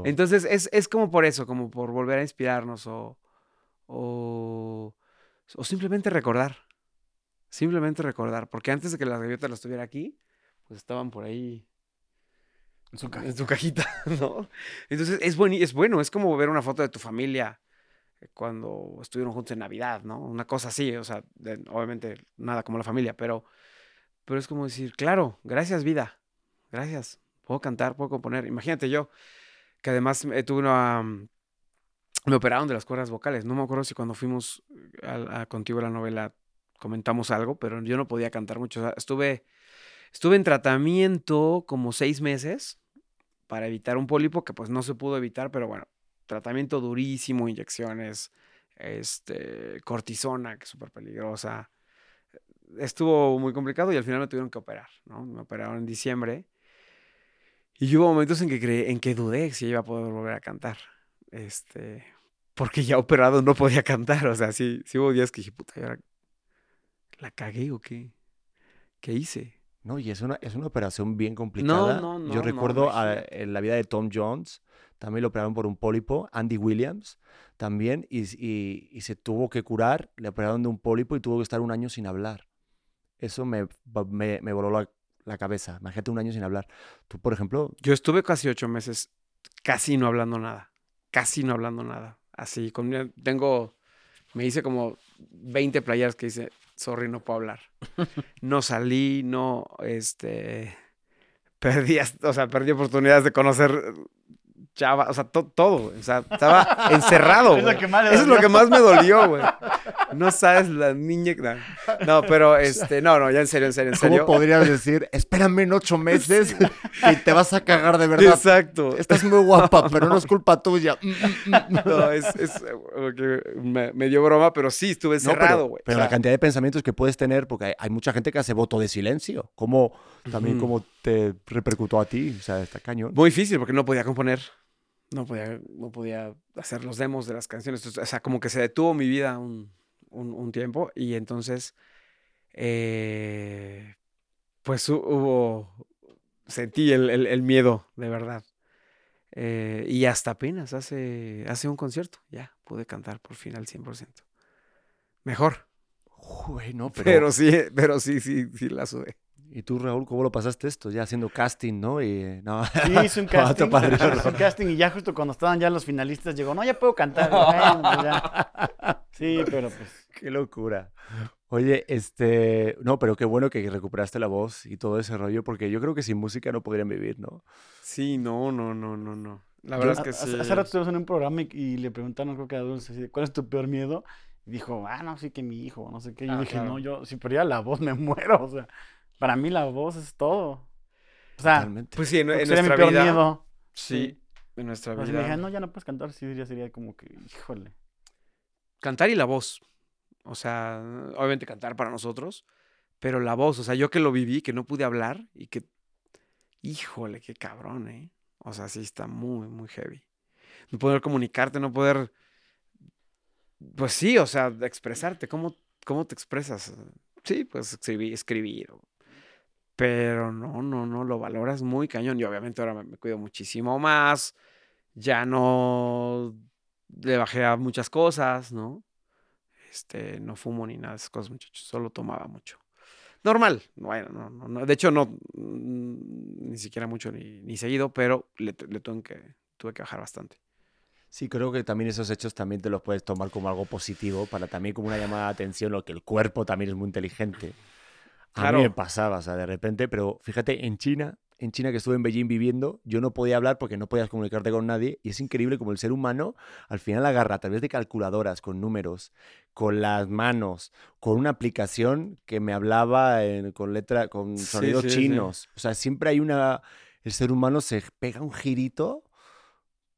entonces es, es como por eso, como por volver a inspirarnos o, o, o simplemente recordar. Simplemente recordar. Porque antes de que las gaviotas las tuviera aquí, pues estaban por ahí En su cajita, ¿no? Entonces es, buen, es bueno, es como ver una foto de tu familia eh, cuando estuvieron juntos en Navidad, ¿no? Una cosa así, o sea, obviamente nada como la familia, pero, pero es como decir, claro, gracias vida, gracias, puedo cantar, puedo componer. Imagínate yo, que además eh, tuve una... mm, Me operaron de las cuerdas vocales, no me acuerdo si cuando fuimos a, a contigo a la novela comentamos algo, pero yo no podía cantar mucho, estuve... Estuve en tratamiento como seis meses para evitar un pólipo que pues no se pudo evitar, pero bueno, tratamiento durísimo, inyecciones, este, cortisona, que es súper peligrosa. Estuvo muy complicado y al final me tuvieron que operar, ¿no? Me operaron en diciembre. Y hubo momentos en que, creí, en que dudé si iba a poder volver a cantar. Este, porque ya operado no podía cantar. O sea, sí, sí hubo días que dije, puta, ¿y ahora la cagué o qué? ¿Qué hice? No, y es una, es una operación bien complicada. no, no, Yo no, recuerdo a- en la vida de Tom Jones, también lo operaron por un pólipo, Andy Williams también, y, y- y se tuvo que curar, le operaron de un pólipo y tuvo que estar un año sin hablar. Eso me, me, me voló la, la cabeza. Imagínate un año sin hablar. Tú, por ejemplo, Yo estuve casi ocho meses casi no hablando nada. Casi no hablando nada. Así, con, tengo, me hice como 20 playas que dice, sorry, no puedo hablar. No salí, no, este, perdí, o sea, perdí oportunidades de conocer chava, o sea, to- todo, güey. o sea, estaba encerrado, Es que Eso es lo que más me dolió, güey. No sabes la niña. No, No, pero este, no, no, ya en serio, en serio, en ¿Cómo serio. podrías decir, espérame en ocho meses y te vas a cagar de verdad? Exacto. Estás muy guapa, pero no es culpa tuya. No, es, es me, me dio broma, pero sí, estuve No, encerrado, pero, güey. pero O sea, la cantidad de pensamientos que puedes tener, porque hay, hay mucha gente que hace voto de silencio. ¿Cómo también Ujú. cómo te repercutó a ti? O sea, está cañón. Muy difícil porque no podía componer. No podía, no podía hacer los demos de las canciones. O sea, como que se detuvo mi vida un, un- un tiempo y entonces, eh, pues hu- hubo, sentí el, el- el miedo, de verdad. Eh, y hasta apenas hace, hace un concierto, ya pude cantar por fin al 100%. Mejor, pero, pero, sí, pero sí, sí, sí la sudé. ¿Y tú, Raúl, cómo lo pasaste esto? Ya haciendo casting, ¿no? Y no. Sí, hice un casting. hice un casting y ya justo cuando estaban ya los finalistas llegó, no, ya puedo cantar. Bueno, pues ya. Sí, pero pues. Qué locura. Oye, este, no, pero qué bueno que recuperaste la voz y todo ese rollo, porque yo creo que sin música no podrían vivir, ¿no? Sí, no, no, no, no, no. La Yo- verdad es que hace- sí. Hace rato estuvimos en un programa y, y le preguntaron, creo que a Dulce, ¿cuál es tu peor miedo? Y dijo, ah, no, sí que mi hijo, no sé qué. Y yo Ah, dije, claro. no, yo, si perdiera la voz me muero. O sea, para mí la voz es todo. O sea, Totalmente. Pues sí, en, en sería mi nuestra peor vida. miedo. Sí, en nuestra O sea, si vida. me dijeran, no, ya no puedes cantar, sí diría, sería como que, híjole. Cantar y la voz. O sea, obviamente cantar para nosotros, pero la voz, o sea, yo que lo viví, que no pude hablar y que, híjole, qué cabrón, ¿eh? O sea, sí está muy, muy heavy. No poder comunicarte, no poder, pues sí, o sea, expresarte, ¿cómo, cómo te expresas? Sí, pues escribir, escribir. o- Pero no, no, no, lo valoras muy cañón. Y obviamente ahora me, cuido muchísimo más. Ya no le bajé a muchas cosas, ¿no? Este, no fumo ni nada de esas cosas, muchachos. Solo tomaba mucho. Normal. Bueno, no, no, no. De hecho, no, mm, ni siquiera mucho ni, ni seguido, pero le, le tuve que, tuve que bajar bastante. Sí, creo que también esos hechos también te los puedes tomar como algo positivo, para también como una llamada de atención, lo que el cuerpo también es muy inteligente. A Claro. mí me pasaba, o sea, de repente, pero fíjate, en China, en China que estuve en Beijing viviendo, yo no podía hablar porque no podías comunicarte con nadie y es increíble como el ser humano al final agarra a través de calculadoras, con números, con las manos, con una aplicación que me hablaba en- con letra, con Sí, sonidos sí, sí. chinos. O sea, siempre hay una, el ser humano se pega un girito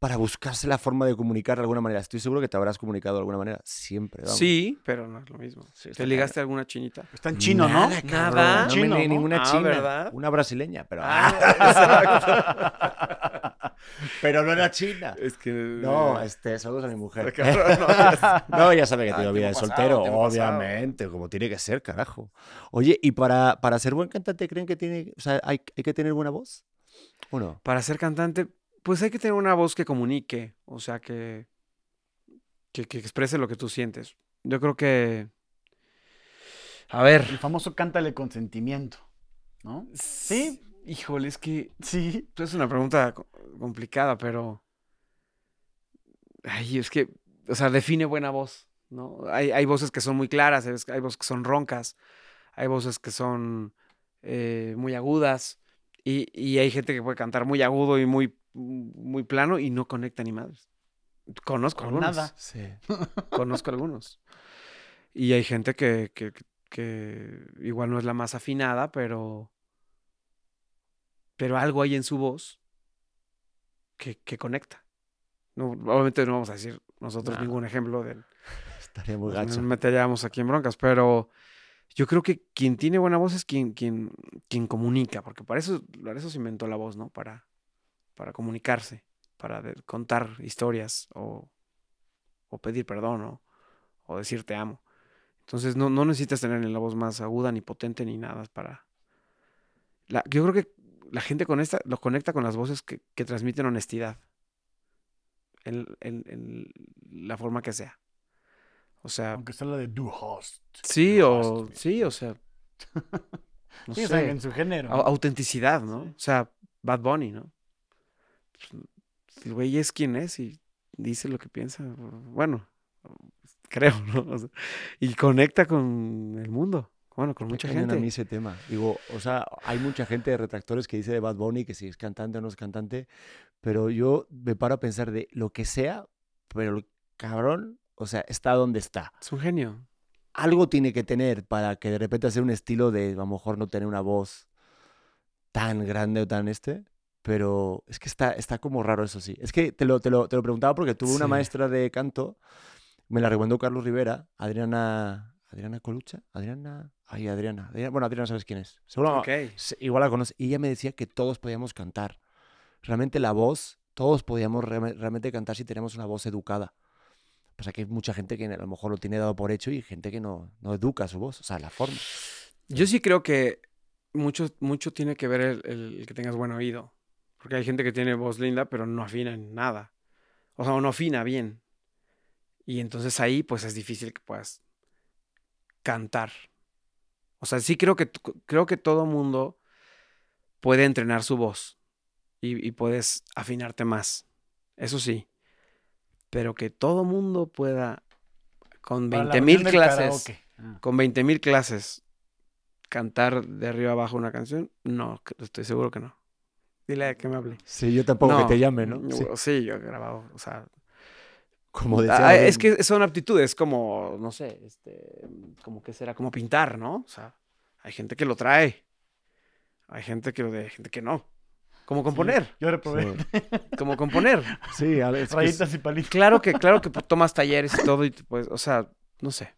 para buscarse la forma de comunicar de alguna manera. Estoy seguro que te habrás comunicado de alguna manera, siempre. vamos. Sí, pero no es lo mismo. Sí, ¿Te ligaste a alguna chinita? Está en chino, ¿no? Nada, cabrón, Nada. No ninguna Ah, china. ¿verdad? Una brasileña, pero. Ah, pero no era china. Es que. No, este, saludos a mi mujer. Cabrón, no, ya- No, ya sabe que Ah, tengo vida de pasado, soltero, pasado. obviamente, como tiene que ser, carajo. Oye, ¿y para, para ser buen cantante creen que tiene, o sea, hay, hay que tener buena voz? ¿O no? Para ser cantante, pues hay que tener una voz que comunique, o sea, que, que, que exprese lo que tú sientes. Yo creo que. A ver. El famoso cántale con sentimiento, ¿no? Sí. Híjole, es que Sí. es una pregunta co- complicada, pero. Ay, es que. O sea, define buena voz, ¿no? Hay, hay voces que son muy claras, hay voces que son roncas, hay voces que son eh, muy agudas, y, y hay gente que puede cantar muy agudo y muy, muy plano y no conecta ni madres. Conozco Con algunos. nada. Sí. Conozco algunos. Y hay gente que, que, que igual no es la más afinada, pero. Pero algo hay en su voz que, que conecta. No, obviamente no vamos a decir nosotros No. ningún ejemplo de. Estaría muy no gacho. nos meteríamos aquí en broncas, pero yo creo que quien tiene buena voz es quien, quien, quien comunica, porque para eso, para eso se inventó la voz, ¿no? Para, para comunicarse, para contar historias o, o pedir perdón o, o decir te amo. Entonces no, no necesitas tener ni la voz más aguda ni potente ni nada para... La, yo creo que la gente con esta, lo conecta con las voces que, que transmiten honestidad. En, en- en la forma que sea. O sea, Aunque sea la de Do Host. Sí, Do o Host. sí, o sea, no Sí, sé, en su género. autenticidad, ¿no? Sí. O sea, Bad Bunny, ¿no? Pues, El güey es quien es y dice lo que piensa, bueno, creo, ¿no? O sea, y conecta con el mundo, Bueno, con mucha cañón a gente. mí ese tema. Digo, o sea, hay mucha gente de retractores que dice de Bad Bunny que si es cantante o no es cantante, pero yo me paro a pensar de lo que sea, pero el cabrón, o sea, está donde está. Es un genio. Algo tiene que tener para que de repente hacer un estilo de a lo mejor no tener una voz tan grande o tan este, pero es que está, está como raro eso sí. Es que te lo, te lo, te lo preguntaba porque tuve una Sí. maestra de canto, me la recomendó Carlos Rivera, Adriana, Adriana Colucha, Adriana, ay Adriana, Adriana- bueno Adriana sabes quién es, seguro Ok. se- igual la conoces, y ella me decía que todos podíamos cantar, realmente la voz, todos podíamos realme- realmente cantar si tenemos una voz educada. Pasa que hay mucha gente que a lo mejor lo tiene dado por hecho y gente que no, no educa su voz, o sea, la forma. Yo sí creo que mucho, mucho tiene que ver el, el que tengas buen oído. Porque hay gente que tiene voz linda, pero no afina en nada. O sea, o no afina bien. Y entonces ahí, pues es difícil que puedas cantar. O sea, sí creo que, creo que todo mundo puede entrenar su voz y, y puedes afinarte más. Eso sí. Pero que todo mundo pueda, con Para la 20 mil clases. Ah. con 20 mil clases, cantar de arriba abajo una canción, no, estoy seguro que no. Dile a que me hable. Sí, yo tampoco que te llame, ¿no? Sí, Sí, yo he grabado, o sea, como decía. ah, es que son aptitudes como, no sé, este, como que será como pintar, ¿no? O sea, hay gente que lo trae, hay gente que lo de, hay gente que no. Como componer, Yo reprobé Sí, como componer. sí, es- rayitas y palitos. Claro que, claro que tomas talleres y todo, y pues, o sea, no sé.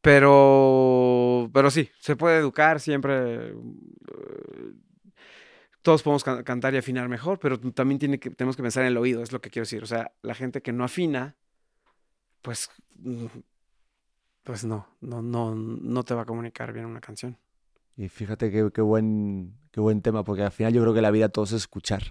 Pero, pero sí, se puede educar siempre. eh, todos podemos can- cantar y afinar mejor, pero también tiene que, tenemos que pensar en el oído, es lo que quiero decir. O sea, la gente que no afina, pues, mm, pues no, no, no, no te va a comunicar bien una canción. Y fíjate qué, buen, qué buen tema, porque al final yo creo que la vida todo es escuchar.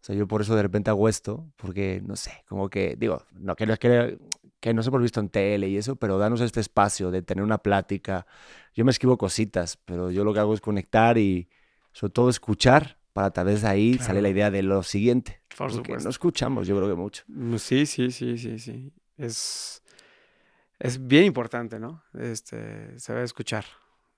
O sea, yo por eso de repente hago esto, porque no sé, como que, digo, no que, no- que, que nos hemos visto en tele y eso, pero danos este espacio de tener una plática. Yo me escribo cositas, pero yo lo que hago es conectar y sobre todo escuchar para tal vez de ahí sale la Claro. idea de lo siguiente. Por porque supuesto. no escuchamos, yo creo que mucho. Mm, Sí, sí, sí, sí, sí. Es, es bien importante, ¿no? Este, saber escuchar.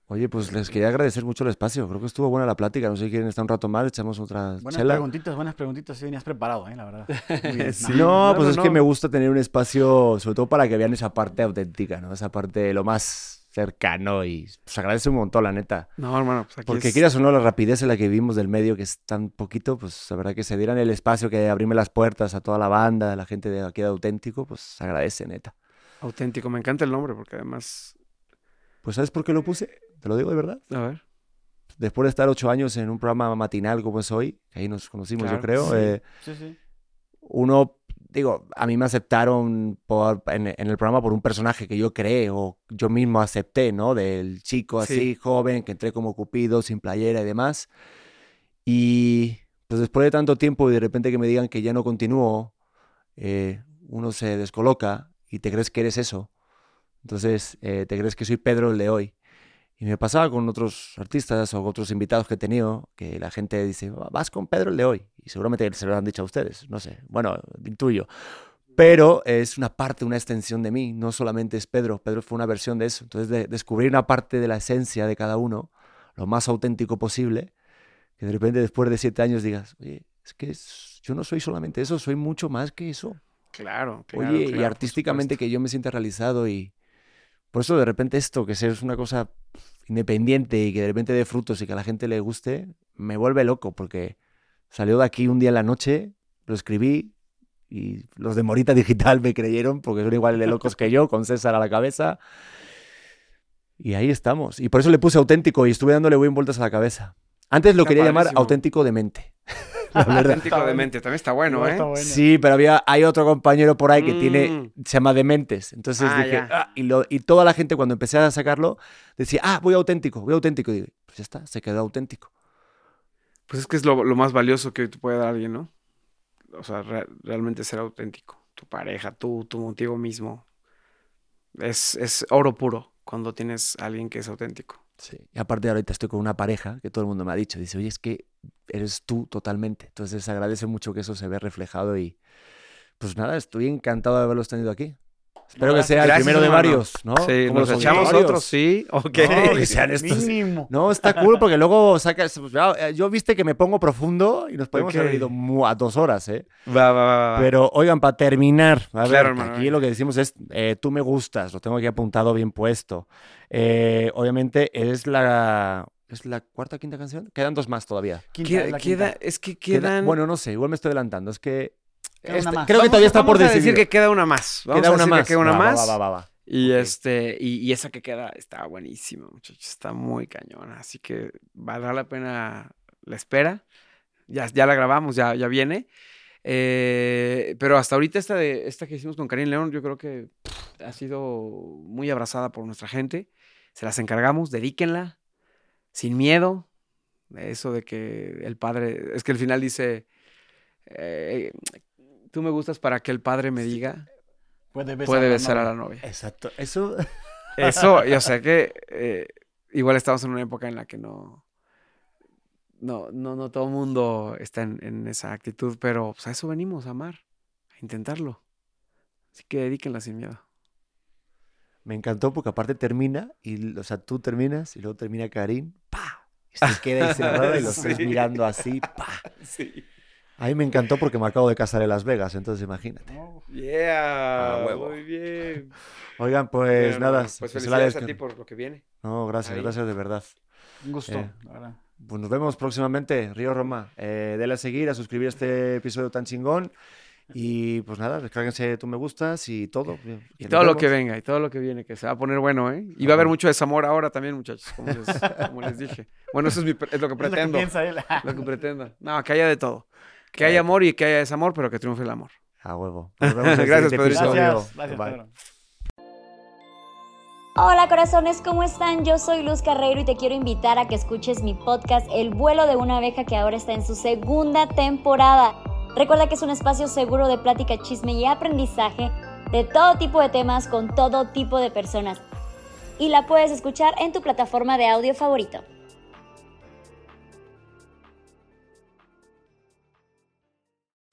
Oye, pues les quería agradecer mucho el espacio. Creo que estuvo buena la plática. No sé si quieren estar un rato más, echamos otra Buenas chela. preguntitas, buenas preguntitas. Sí, venías preparado, ¿eh? La verdad. Sí. No, No, pues no, es que no. me gusta tener un espacio, sobre todo para que vean esa parte auténtica, ¿no? Esa parte lo más cercano y se agradece un montón, la neta. No, hermano, pues aquí Porque es- quieras o no, la rapidez en la que vivimos del medio, que es tan poquito, pues la verdad que se dieran el espacio, que abrirme las puertas a toda la banda, a la gente de aquí de auténtico, pues se agradece, neta. auténtico. Me encanta el nombre porque además, Pues ¿sabes por qué lo puse? Te lo digo de verdad. a ver. Después de estar ocho años en un programa matinal como es hoy, que ahí nos conocimos, yo Claro, creo, sí. eh, Sí, sí. uno, digo, a mí me aceptaron por- en, en el programa por un personaje que yo creé o yo mismo acepté, ¿no? Del chico así, Sí. joven, que entré como cupido, sin playera y demás. Y pues después de tanto tiempo y de repente que me digan que ya no continúo, eh, uno se descoloca y te crees que eres eso. Entonces, eh, te crees que soy Pedro el de hoy. Y me pasaba con otros artistas o otros invitados que he tenido, que la gente dice, "Va- vas con Pedro el de hoy. Y seguramente se lo han dicho a ustedes, no sé, bueno, intuyo. Pero es una parte, una extensión de mí, no solamente es Pedro, Pedro fue una versión de eso. Entonces, de- descubrir una parte de la esencia de cada uno, lo más auténtico posible, que de repente después de siete años digas, oye, es que es- yo no soy solamente eso, soy mucho más que eso. Claro, claro. Oye, claro, y artísticamente que yo me sienta realizado y por eso de repente esto, que es una cosa independiente y que de repente dé frutos y que a la gente le guste, me vuelve loco porque salió de aquí un día en la noche, lo escribí y los de Morita Digital me creyeron porque son igual de locos que yo, con César a la cabeza. Y ahí estamos. Y por eso le puse auténtico y estuve dándole buen vueltas a la cabeza. Antes lo Está quería llamar auténtico de mente. La verdad. Auténtico también está bueno, No, ¿eh? está bueno. Sí, pero había, hay otro compañero por ahí que tiene, Mm. se llama Dementes. Entonces Ah, dije. "Ah", y, lo- y toda la gente cuando empecé a sacarlo decía, ah, voy auténtico, voy auténtico. Y digo, pues ya está, se quedó auténtico. Pues es que es lo, lo más valioso que te puede dar alguien, ¿no? O sea, re- realmente ser auténtico. Tu pareja, tú, tu motivo mismo. Es, es oro puro cuando tienes a alguien que es auténtico. Sí. Y aparte ahorita estoy con una pareja que todo el mundo me ha dicho, dice, oye, es que eres tú totalmente. Entonces agradece mucho que eso se ve reflejado y pues nada, estoy encantado de haberlos tenido aquí. Espero que sea el Gracias, primero de varios, ¿no? Sí, Como nos los echamos otros, sí. Ok. No, que sean estos. Mínimo. No, está cool porque luego sacas. pues, eh, Yo viste que me pongo profundo y nos podemos Ok. haber ido a dos horas, ¿eh? Va, va, va, va. Pero, oigan, para terminar, a ver, Claro, hermano, aquí lo que decimos es, eh, tú me gustas, lo tengo aquí apuntado bien puesto. Eh, obviamente es la, es la cuarta o quinta canción. Quedan dos más todavía. Quinta, Queda- es la queda- es que Queda- quedan. bueno, no sé, igual me estoy adelantando. Es que Queda una este- más. creo que todavía está por decidir. decir que queda una más. Vamos queda a una decir que más. queda una Va, va, más. va, va, va. Y este, y, y esa que queda está buenísima, muchachos. Está muy cañona. Así que valdrá la pena la espera. Ya, ya la grabamos, ya, ya viene. Eh, pero hasta ahorita esta de esta que hicimos con Karim León, yo creo que pff, ha sido muy abrazada por nuestra gente. Se las encargamos, dedíquenla, sin miedo. Eso de que el padre, es que el final dice, eh, tú me gustas para que el padre me diga, Puede besar, puede a la a novia. la novia. Exacto. Eso. Eso, yo sé que eh, igual estamos en una época en la que no, no, no, no todo el mundo está en, en esa actitud, pero pues, a eso venimos, a amar, a intentarlo. Así que dedíquenla sin miedo. Me encantó porque aparte termina, y, o sea, tú terminas y luego termina Karim, ¡pa! Y se queda ahí cerrado y los Sí. tres mirando así, ¡pa! Sí. A mí me encantó porque me acabo de casar en Las Vegas, entonces imagínate. No, Yeah, Ah, huevo. muy bien. Oigan, pues Bueno, nada. Pues felicidades a ti por lo que viene. No, gracias, Ahí. gracias de verdad. Un gusto, Eh. Pues nos vemos próximamente, Río Roma. Eh, dale a seguir, a suscribir a este episodio tan chingón. Y pues nada, descárguense tú me gustas y todo. Y todo lo que venga, y todo lo que viene, que se va a poner bueno, ¿eh? Y va a haber mucho desamor ahora también, muchachos, como les, como les dije. Bueno, eso es, mi es lo que Es lo que pretendo. piensa él. Lo que pretendo. No, que haya de todo. Que haya amor y que haya desamor, pero que triunfe el amor. A huevo. Nos vemos en el Gracias, episodio. Gracias, gracias, Bye. Pedro. Hola corazones, ¿cómo están? Yo soy Luz Carreiro y te quiero invitar a que escuches mi podcast El vuelo de una abeja que ahora está en su segunda temporada. Recuerda que es un espacio seguro de plática, chisme y aprendizaje de todo tipo de temas con todo tipo de personas. Y la puedes escuchar en tu plataforma de audio favorito.